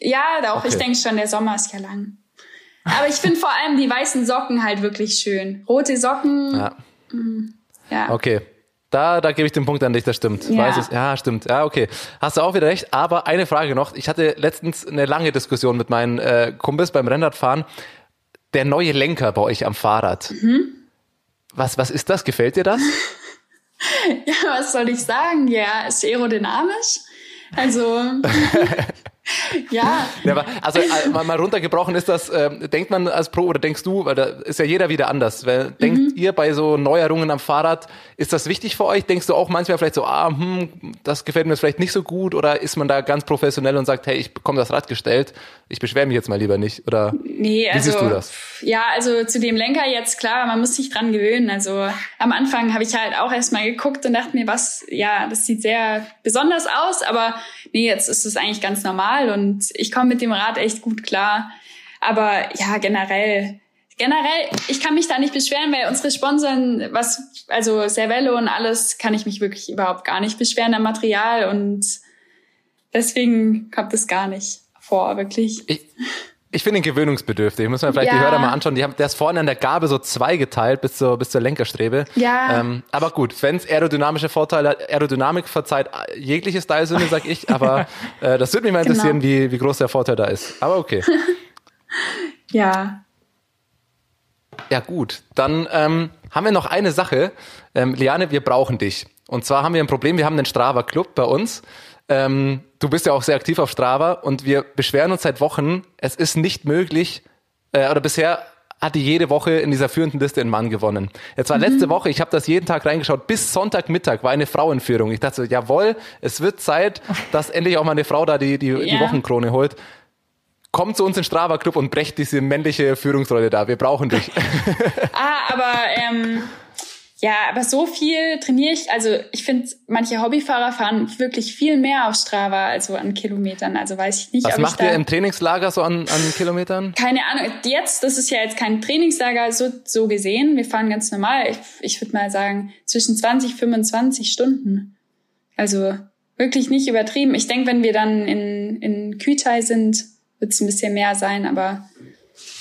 ja, doch. Ich Okay. denke schon, der Sommer ist ja lang. Aber ich finde vor allem die weißen Socken halt wirklich schön. Rote Socken, Ja. ja. Okay. Da, da gebe ich den Punkt an dich, das stimmt. Ja. Weiß es, ja, stimmt. Ja, okay. Hast du auch wieder recht. Aber eine Frage noch. Ich hatte letztens eine lange Diskussion mit meinen äh, Kumpels beim Rennradfahren. Der neue Lenker bei euch am Fahrrad. Mhm. Was, was ist das? Gefällt dir das? Ja, was soll ich sagen? Ja, ist aerodynamisch. Also, ja, Ja, also äh, mal, runtergebrochen ist das, ähm, denkt man als Pro oder denkst du, weil da ist ja jeder wieder anders. Weil, denkt Mhm. ihr bei so Neuerungen am Fahrrad, ist das wichtig für euch? Denkst du auch manchmal vielleicht so, ah, hm, das gefällt mir vielleicht nicht so gut? Oder ist man da ganz professionell und sagt, hey, ich bekomme das Rad gestellt, ich beschwere mich jetzt mal lieber nicht? Oder nee, wie also. siehst du das? Ja, also zu dem Lenker jetzt klar, man muss sich dran gewöhnen. Also am Anfang habe ich halt auch erstmal geguckt und dachte mir, was, ja, das sieht sehr besonders aus, aber nee, jetzt ist es eigentlich ganz normal und ich komme mit dem Rad echt gut klar. Aber ja, generell, generell, ich kann mich da nicht beschweren, weil unsere Sponsoren, was, also Cervelo und alles, kann ich mich wirklich überhaupt gar nicht beschweren am Material und deswegen kommt es gar nicht vor, wirklich. Ich, ich finde ihn gewöhnungsbedürftig. Ich muss mir vielleicht die Ja. Hörer mal anschauen. Die haben, der ist vorne an der Gabel so zwei geteilt bis zur, bis zur Lenkerstrebe. Ja. Ähm, aber gut, wenn es aerodynamische Vorteile hat, Aerodynamik verzeiht jegliche Stylesünde, sag ich. Aber äh, das würde mich mal Genau. interessieren, wie, wie groß der Vorteil da ist. Aber okay. Ja, Ja gut, dann ähm, haben wir noch eine Sache. Ähm, Liane, wir brauchen dich. Und zwar haben wir ein Problem, wir haben einen Strava-Club bei uns. Ähm, du bist ja auch sehr aktiv auf Strava und wir beschweren uns seit Wochen, es ist nicht möglich, äh, oder bisher hatte jede Woche in dieser führenden Liste ein Mann gewonnen. Jetzt war letzte Woche, ich habe das jeden Tag reingeschaut, bis Sonntagmittag war eine Frauenführung. Ich dachte so, jawohl, es wird Zeit, dass endlich auch mal eine Frau da die, die, die Ja. Wochenkrone holt. Kommt zu uns in Strava Club und brecht diese männliche Führungsrolle da. Wir brauchen dich. Ah, aber ähm, ja, aber so viel trainiere ich. Also ich finde, manche Hobbyfahrer fahren wirklich viel mehr auf Strava, also an Kilometern. Also weiß ich nicht, Was ob macht ich da ihr im Trainingslager so an, an Kilometern? keine Ahnung. Jetzt, das ist ja jetzt kein Trainingslager so, so gesehen. Wir fahren ganz normal. Ich, ich würde mal sagen zwischen 20, 25 Stunden. Also wirklich nicht übertrieben. Ich denke, wenn wir dann in, in Kütai sind, wird es ein bisschen mehr sein, aber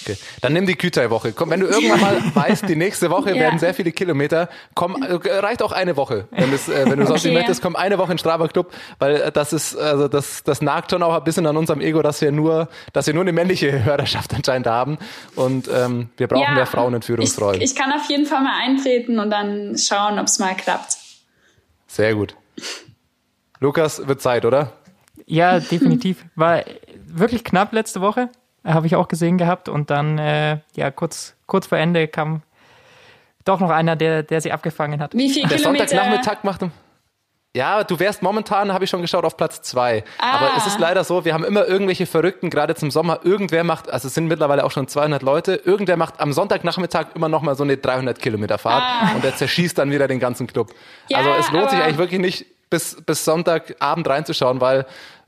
Okay. Dann nimm die Kütai-Woche. Komm, wenn du irgendwann mal weißt, die nächste Woche Ja. werden sehr viele Kilometer, komm, äh, reicht auch eine Woche. Wenn, das, äh, wenn du sonst nicht Okay. möchtest, komm eine Woche in Strava Club, weil äh, das ist, also das, das nagt schon auch ein bisschen an unserem Ego, dass wir nur, dass wir nur eine männliche Hörerschaft anscheinend haben. Und ähm, wir brauchen mehr Frauen in Führungsrollen. Ich, ich kann auf jeden Fall mal eintreten und dann schauen, ob es mal klappt. Sehr gut. Lukas, wird Zeit, oder? Ja, definitiv. War wirklich knapp letzte Woche, habe ich auch gesehen gehabt. Und dann, äh, ja, kurz, kurz vor Ende kam doch noch einer, der, der sie abgefangen hat. Wie viel Der Kilometer? Sonntagnachmittag macht. Ja, du wärst momentan, habe ich schon geschaut, auf Platz zwei. Ah. Aber es ist leider so, wir haben immer irgendwelche Verrückten, gerade zum Sommer. Irgendwer macht, also es sind mittlerweile auch schon 200 Leute, irgendwer macht am Sonntagnachmittag immer noch mal so eine 300 Kilometer Fahrt und der zerschießt dann wieder den ganzen Club. Ah. Ja, also es lohnt sich eigentlich wirklich nicht, bis, bis Sonntagabend reinzuschauen, weil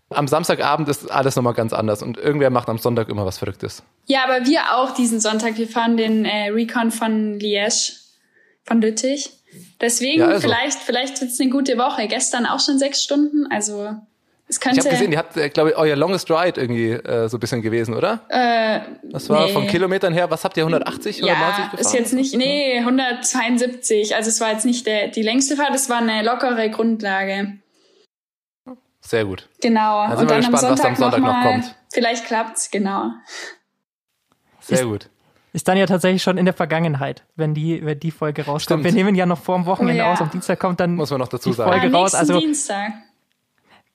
am Samstagabend ist alles nochmal ganz anders und irgendwer macht am Sonntag immer was Verrücktes. Ja, aber wir auch diesen Sonntag. Wir fahren den äh, Recon von Liège, von Lüttich. Deswegen Ja, also. vielleicht, vielleicht wird's eine gute Woche. Gestern auch schon sechs Stunden. Also es Ich könnte. habe gesehen, ihr habt, äh, glaube ich, euer Longest Ride irgendwie äh, so ein bisschen gewesen, oder? äh, Das war nee. von Kilometern her, was habt ihr, 180, 190 ja, gefahren? ist jetzt nicht, nee, 172. Also es war jetzt nicht der, die längste Fahrt, es war eine lockere Grundlage. Sehr gut. Genau. Da sind wir gespannt, was am Sonntag noch mal- kommt. Vielleicht klappt's, genau. Sehr Ist- gut. Ist dann ja tatsächlich schon in der Vergangenheit, wenn die, wenn die Folge rauskommt. Stimmt. Wir nehmen ja noch vor dem Wochenende Oh ja. aus. Am Dienstag kommt dann Muss man noch dazu die sagen. Folge Am raus. Also Dienstag.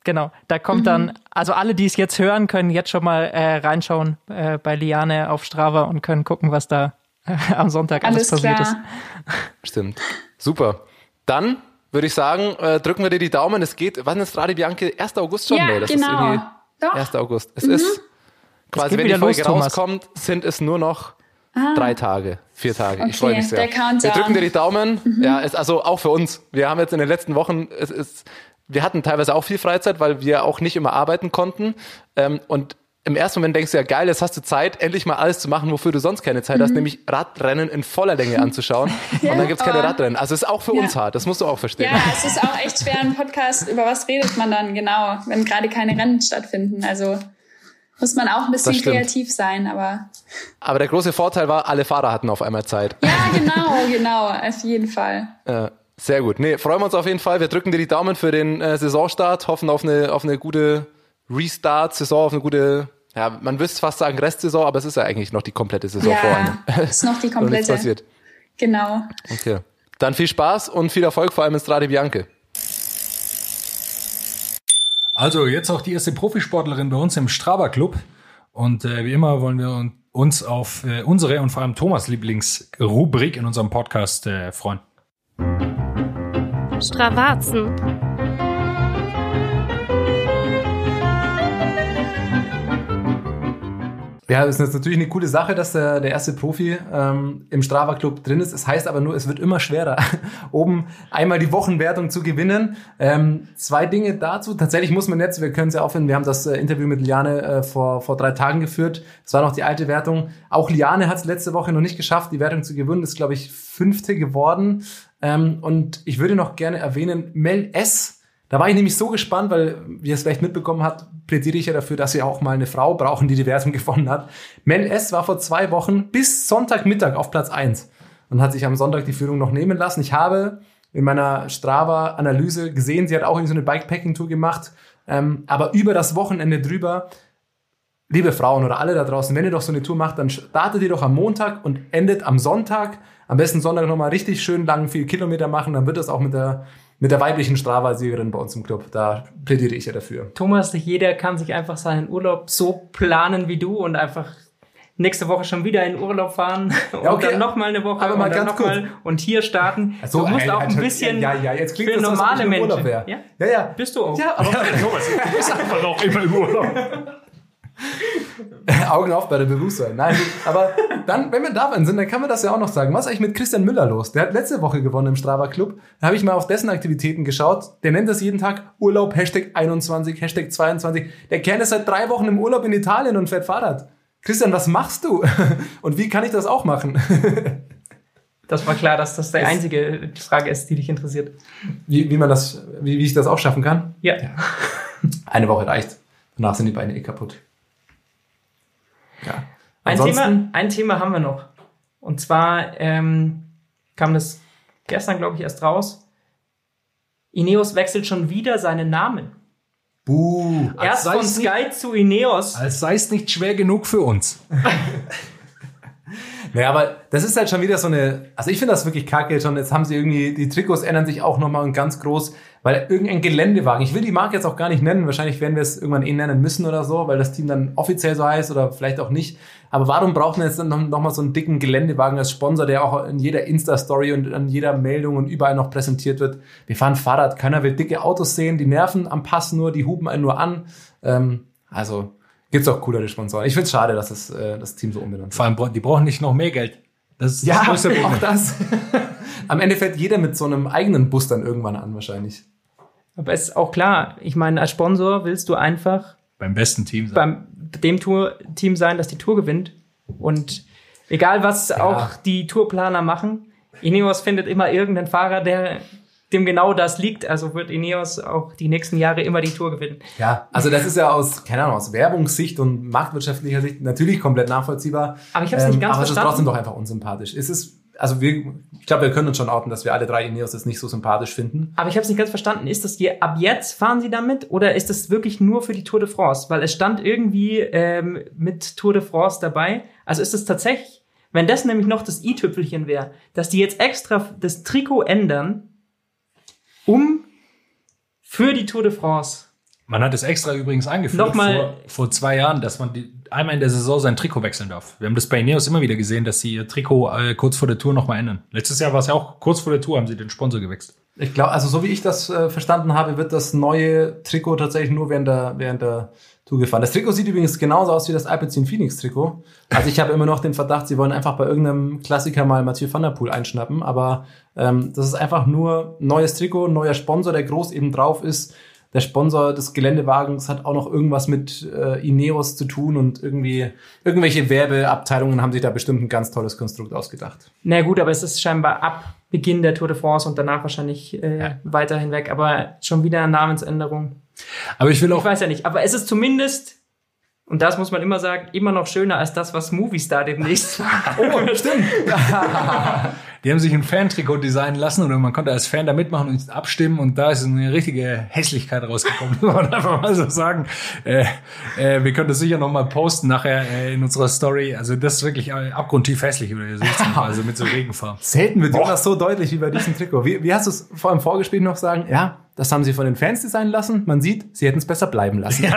genau, da kommt Mhm. dann, also alle, die es jetzt hören, können jetzt schon mal äh, reinschauen äh, bei Liane auf Strava und können gucken, was da äh, am Sonntag alles, Alles passiert klar. ist. Stimmt. Super. Dann würde ich sagen, äh, drücken wir dir die Daumen. Es geht, wann ist Radio Bianche? 1. August schon? Ja, nee, das ist genau. irgendwie Doch. 1. August. Es ist quasi, wenn die Folge los, Thomas. rauskommt, sind es nur noch drei Tage, vier Tage. ich Ah. Okay, freue mich sehr. Mhm. Wir drücken dir die Daumen. Ja, ist also auch für uns. Wir haben jetzt in den letzten Wochen, es ist, wir hatten teilweise auch viel Freizeit, weil wir auch nicht immer arbeiten konnten. Ähm, und im ersten Moment denkst du ja, geil, jetzt hast du Zeit, endlich mal alles zu machen, wofür du sonst keine Zeit hast, nämlich Radrennen in voller Länge anzuschauen. und dann gibt's keine aber- Radrennen. Also ist auch für uns hart, das musst du auch verstehen. Ja, es ist auch echt schwer, ein Podcast, über was redet man dann genau, wenn gerade keine Rennen stattfinden. Also muss man auch ein bisschen kreativ sein, aber Aber der große Vorteil war, alle Fahrer hatten auf einmal Zeit. ja, genau, genau, auf jeden Fall. Äh, sehr gut. Nee, freuen wir uns auf jeden Fall. Wir drücken dir die Daumen für den äh, Saisonstart, hoffen auf eine, auf eine gute Restart-Saison, auf eine gute, ja, man wüsste fast sagen Restsaison, aber es ist ja eigentlich noch die komplette Saison vor Ja, allem. ist noch die nichts komplette. passiert. Genau. Okay. Dann viel Spaß und viel Erfolg, vor allem in Strade Bianche. Also jetzt auch die erste Profisportlerin bei uns im Strava Club. Und äh, wie immer wollen wir un- uns auf äh, unsere und vor allem Thomas Lieblingsrubrik in unserem Podcast äh, freuen. Stravazen. Ja, das ist natürlich eine coole Sache, dass der, der erste Profi ähm, im Strava Club drin ist. Es heißt aber nur, es wird immer schwerer, oben einmal die Wochenwertung zu gewinnen. Ähm, zwei Dinge dazu. Tatsächlich muss man jetzt, wir können es ja aufhören, wir haben das äh, Interview mit Liane äh, vor, vor drei Tagen geführt. Es war noch die alte Wertung. Auch Liane hat es letzte Woche noch nicht geschafft, die Wertung zu gewinnen. Ist, glaube ich, fünfte geworden. Ähm, und ich würde noch gerne erwähnen, Mel S., da war ich nämlich so gespannt, weil, wie ihr es vielleicht mitbekommen habt, plädiere ich ja dafür, dass wir auch mal eine Frau brauchen, die die Wertung gewonnen hat. Mel S. war vor zwei Wochen bis Sonntagmittag auf Platz eins und hat sich am Sonntag die Führung noch nehmen lassen. Ich habe in meiner Strava-Analyse gesehen, sie hat auch irgendwie so eine Bikepacking-Tour gemacht, ähm, aber über das Wochenende drüber liebe Frauen oder alle da draußen, wenn ihr doch so eine Tour macht, dann startet ihr doch am Montag und endet am Sonntag. Am besten Sonntag nochmal richtig schön lang viel Kilometer machen, dann wird das auch mit der, mit der weiblichen Strava-Siegerin bei uns im Club. Da plädiere ich ja dafür. Thomas, nicht jeder kann sich einfach seinen Urlaub so planen wie du und einfach nächste Woche schon wieder in Urlaub fahren und okay, dann noch mal eine Woche aber mal und dann ganz noch kurz. mal und hier starten. So, du musst halt, auch ein bisschen Ja, ja, jetzt klingt für das so, als ob normale Menschen. Ja? Ja, ja. Bist du auch. Ja, aber Thomas, du bist einfach noch immer im Urlaub. Augen auf bei der Bewusstsein. Nein, aber dann, wenn wir dabei sind, dann kann man das ja auch noch sagen. Was ist eigentlich mit Christian Müller los? Der hat letzte Woche gewonnen im Strava Club. Da habe ich mal auf dessen Aktivitäten geschaut. Der nennt das jeden Tag Urlaub, Hashtag 21, Hashtag 22. Der Kern ist seit drei Wochen im Urlaub in Italien und fährt Fahrrad. Christian, was machst du? Und wie kann ich das auch machen? Das war klar, dass das die einzige Frage ist, die dich interessiert. Wie, wie man das, wie, wie ich das auch schaffen kann? Ja. Eine Woche reicht. Danach sind die Beine eh kaputt. Ja. Ein Thema, ein Thema haben wir noch. Und zwar ähm, kam das gestern, glaube ich, erst raus. Ineos wechselt schon wieder seinen Namen. Buh. Erst von sei's nicht- Sky zu Ineos. Als sei es nicht schwer genug für uns. Naja, aber das ist halt schon wieder so eine, also ich finde das wirklich kacke schon. Jetzt haben sie irgendwie, die Trikots ändern sich auch nochmal und ganz groß, weil irgendein Geländewagen, ich will die Marke jetzt auch gar nicht nennen, wahrscheinlich werden wir es irgendwann eh nennen müssen oder so, weil das Team dann offiziell so heißt oder vielleicht auch nicht. Aber warum brauchen wir jetzt dann noch, noch so einen dicken Geländewagen als Sponsor, der auch in jeder Insta-Story und an jeder Meldung und überall noch präsentiert wird? Wir fahren Fahrrad, keiner will dicke Autos sehen, die nerven am Pass nur, die hupen einen nur an. Ähm, also gibt's auch coolere Sponsoren. Ich find's schade, dass das, äh, das Team so umbenannt wird. Vor allem, die brauchen nicht noch mehr Geld. Das ist Ja, das größte Problem. auch das. Am Ende fährt jeder mit so einem eigenen Bus dann irgendwann an, wahrscheinlich. Aber es ist auch klar, ich meine, als Sponsor willst du einfach Beim besten Team. sein. beim dem Tour Team sein, das die Tour gewinnt. Und egal, was auch die Tourplaner machen, Ineos findet immer irgendeinen Fahrer, der dem genau das liegt. Also wird Ineos auch die nächsten Jahre immer die Tour gewinnen. Ja, also das ist ja aus, keine Ahnung, aus Werbungssicht und marktwirtschaftlicher Sicht natürlich komplett nachvollziehbar. Aber ich hab's nicht ganz aber es ist verstanden. trotzdem doch einfach unsympathisch. Es ist, also wir, ich glaube, wir können uns schon outen, dass wir alle drei Ineos das nicht so sympathisch finden. Aber ich habe es nicht ganz verstanden. Ist das hier ab jetzt fahren Sie damit oder ist das wirklich nur für die Tour de France? Weil es stand irgendwie ähm, mit Tour de France dabei. Also ist es tatsächlich, wenn das nämlich noch das i-Tüpfelchen wäre, dass die jetzt extra das Trikot ändern, um für die Tour de France. Man hat es extra übrigens eingeführt Nochmal- vor, vor zwei Jahren, dass man die, einmal in der Saison sein Trikot wechseln darf. Wir haben das bei Ineos immer wieder gesehen, dass sie ihr Trikot äh, kurz vor der Tour nochmal ändern. Letztes Jahr war es ja auch kurz vor der Tour, haben sie den Sponsor gewechselt. Ich glaube, also so wie ich das äh, verstanden habe, wird das neue Trikot tatsächlich nur während der, während der Tour gefahren. Das Trikot sieht übrigens genauso aus wie das Alpecin Phoenix Trikot. Also ich habe immer noch den Verdacht, sie wollen einfach bei irgendeinem Klassiker mal Mathieu van der Poel einschnappen, aber ähm, das ist einfach nur neues Trikot, neuer Sponsor, der groß eben drauf ist. Der Sponsor des Geländewagens hat auch noch irgendwas mit äh, Ineos zu tun und irgendwie irgendwelche Werbeabteilungen haben sich da bestimmt ein ganz tolles Konstrukt ausgedacht. Na gut, aber es ist scheinbar ab Beginn der Tour de France und danach wahrscheinlich äh, weiter hinweg. Aber schon wieder eine Namensänderung. Aber ich will Ich auch, weiß ja nicht, aber es ist zumindest, und das muss man immer sagen, immer noch schöner als das, was Movistar demnächst war. Oh, stimmt. die haben sich ein Fan-Trikot designen lassen und man konnte als Fan da mitmachen und abstimmen und da ist eine richtige Hässlichkeit rausgekommen, muss man einfach mal so sagen. Äh, äh, wir können das sicher noch mal posten nachher äh, in unserer Story. Also das ist wirklich äh, abgrundtief hässlich, oder ihr seht also mit so Regenfarben. Selten wird das so deutlich wie bei diesem Trikot. Wie, wie hast du es vor dem Vorgespräch noch sagen? Ja, das haben sie von den Fans designen lassen. Man sieht, sie hätten es besser bleiben lassen.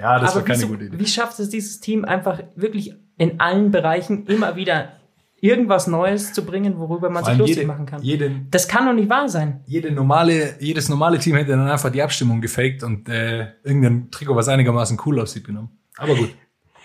Ja, das war aber keine wieso, gute Idee. wie schafft es dieses Team einfach wirklich in allen Bereichen immer wieder irgendwas Neues zu bringen, worüber man sich lustig jede- machen kann? jede- das kann doch nicht wahr sein. Jede normale, jedes normale Team hätte dann einfach die Abstimmung gefaked und äh, irgendein Trikot, was einigermaßen cool aussieht, genommen. Aber gut.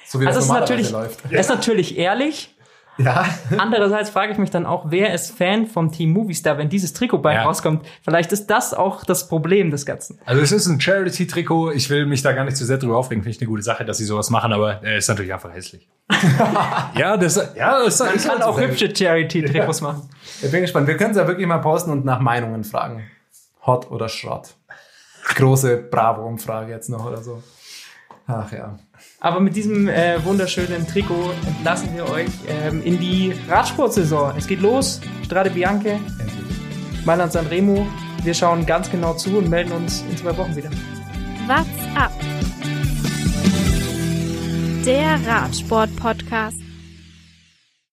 So wie Also das ist natürlich, läuft. es ist natürlich ehrlich. Ja. Andererseits frage ich mich dann auch, wer ist Fan vom Team Movistar, wenn dieses Trikot bald Ja. rauskommt? Vielleicht ist das auch das Problem des Ganzen. Also es ist ein Charity-Trikot. Ich will mich da gar nicht zu sehr drüber aufregen. Finde ich eine gute Sache, dass sie sowas machen, aber äh, ist natürlich einfach hässlich. ja, das, ja, das Man ist kann auch hübsche Charity-Trikots machen. Ich bin gespannt. Wir können es ja wirklich mal posten und nach Meinungen fragen. Hot oder Schrott. Große Bravo-Umfrage jetzt noch oder so. Ach ja. Aber mit diesem äh, wunderschönen Trikot entlassen wir euch ähm, in die Radsportsaison. Es geht los. Strade Bianche, Mailand Sanremo. Wir schauen ganz genau zu und melden uns in zwei Wochen wieder. What's up? Der Radsport-Podcast.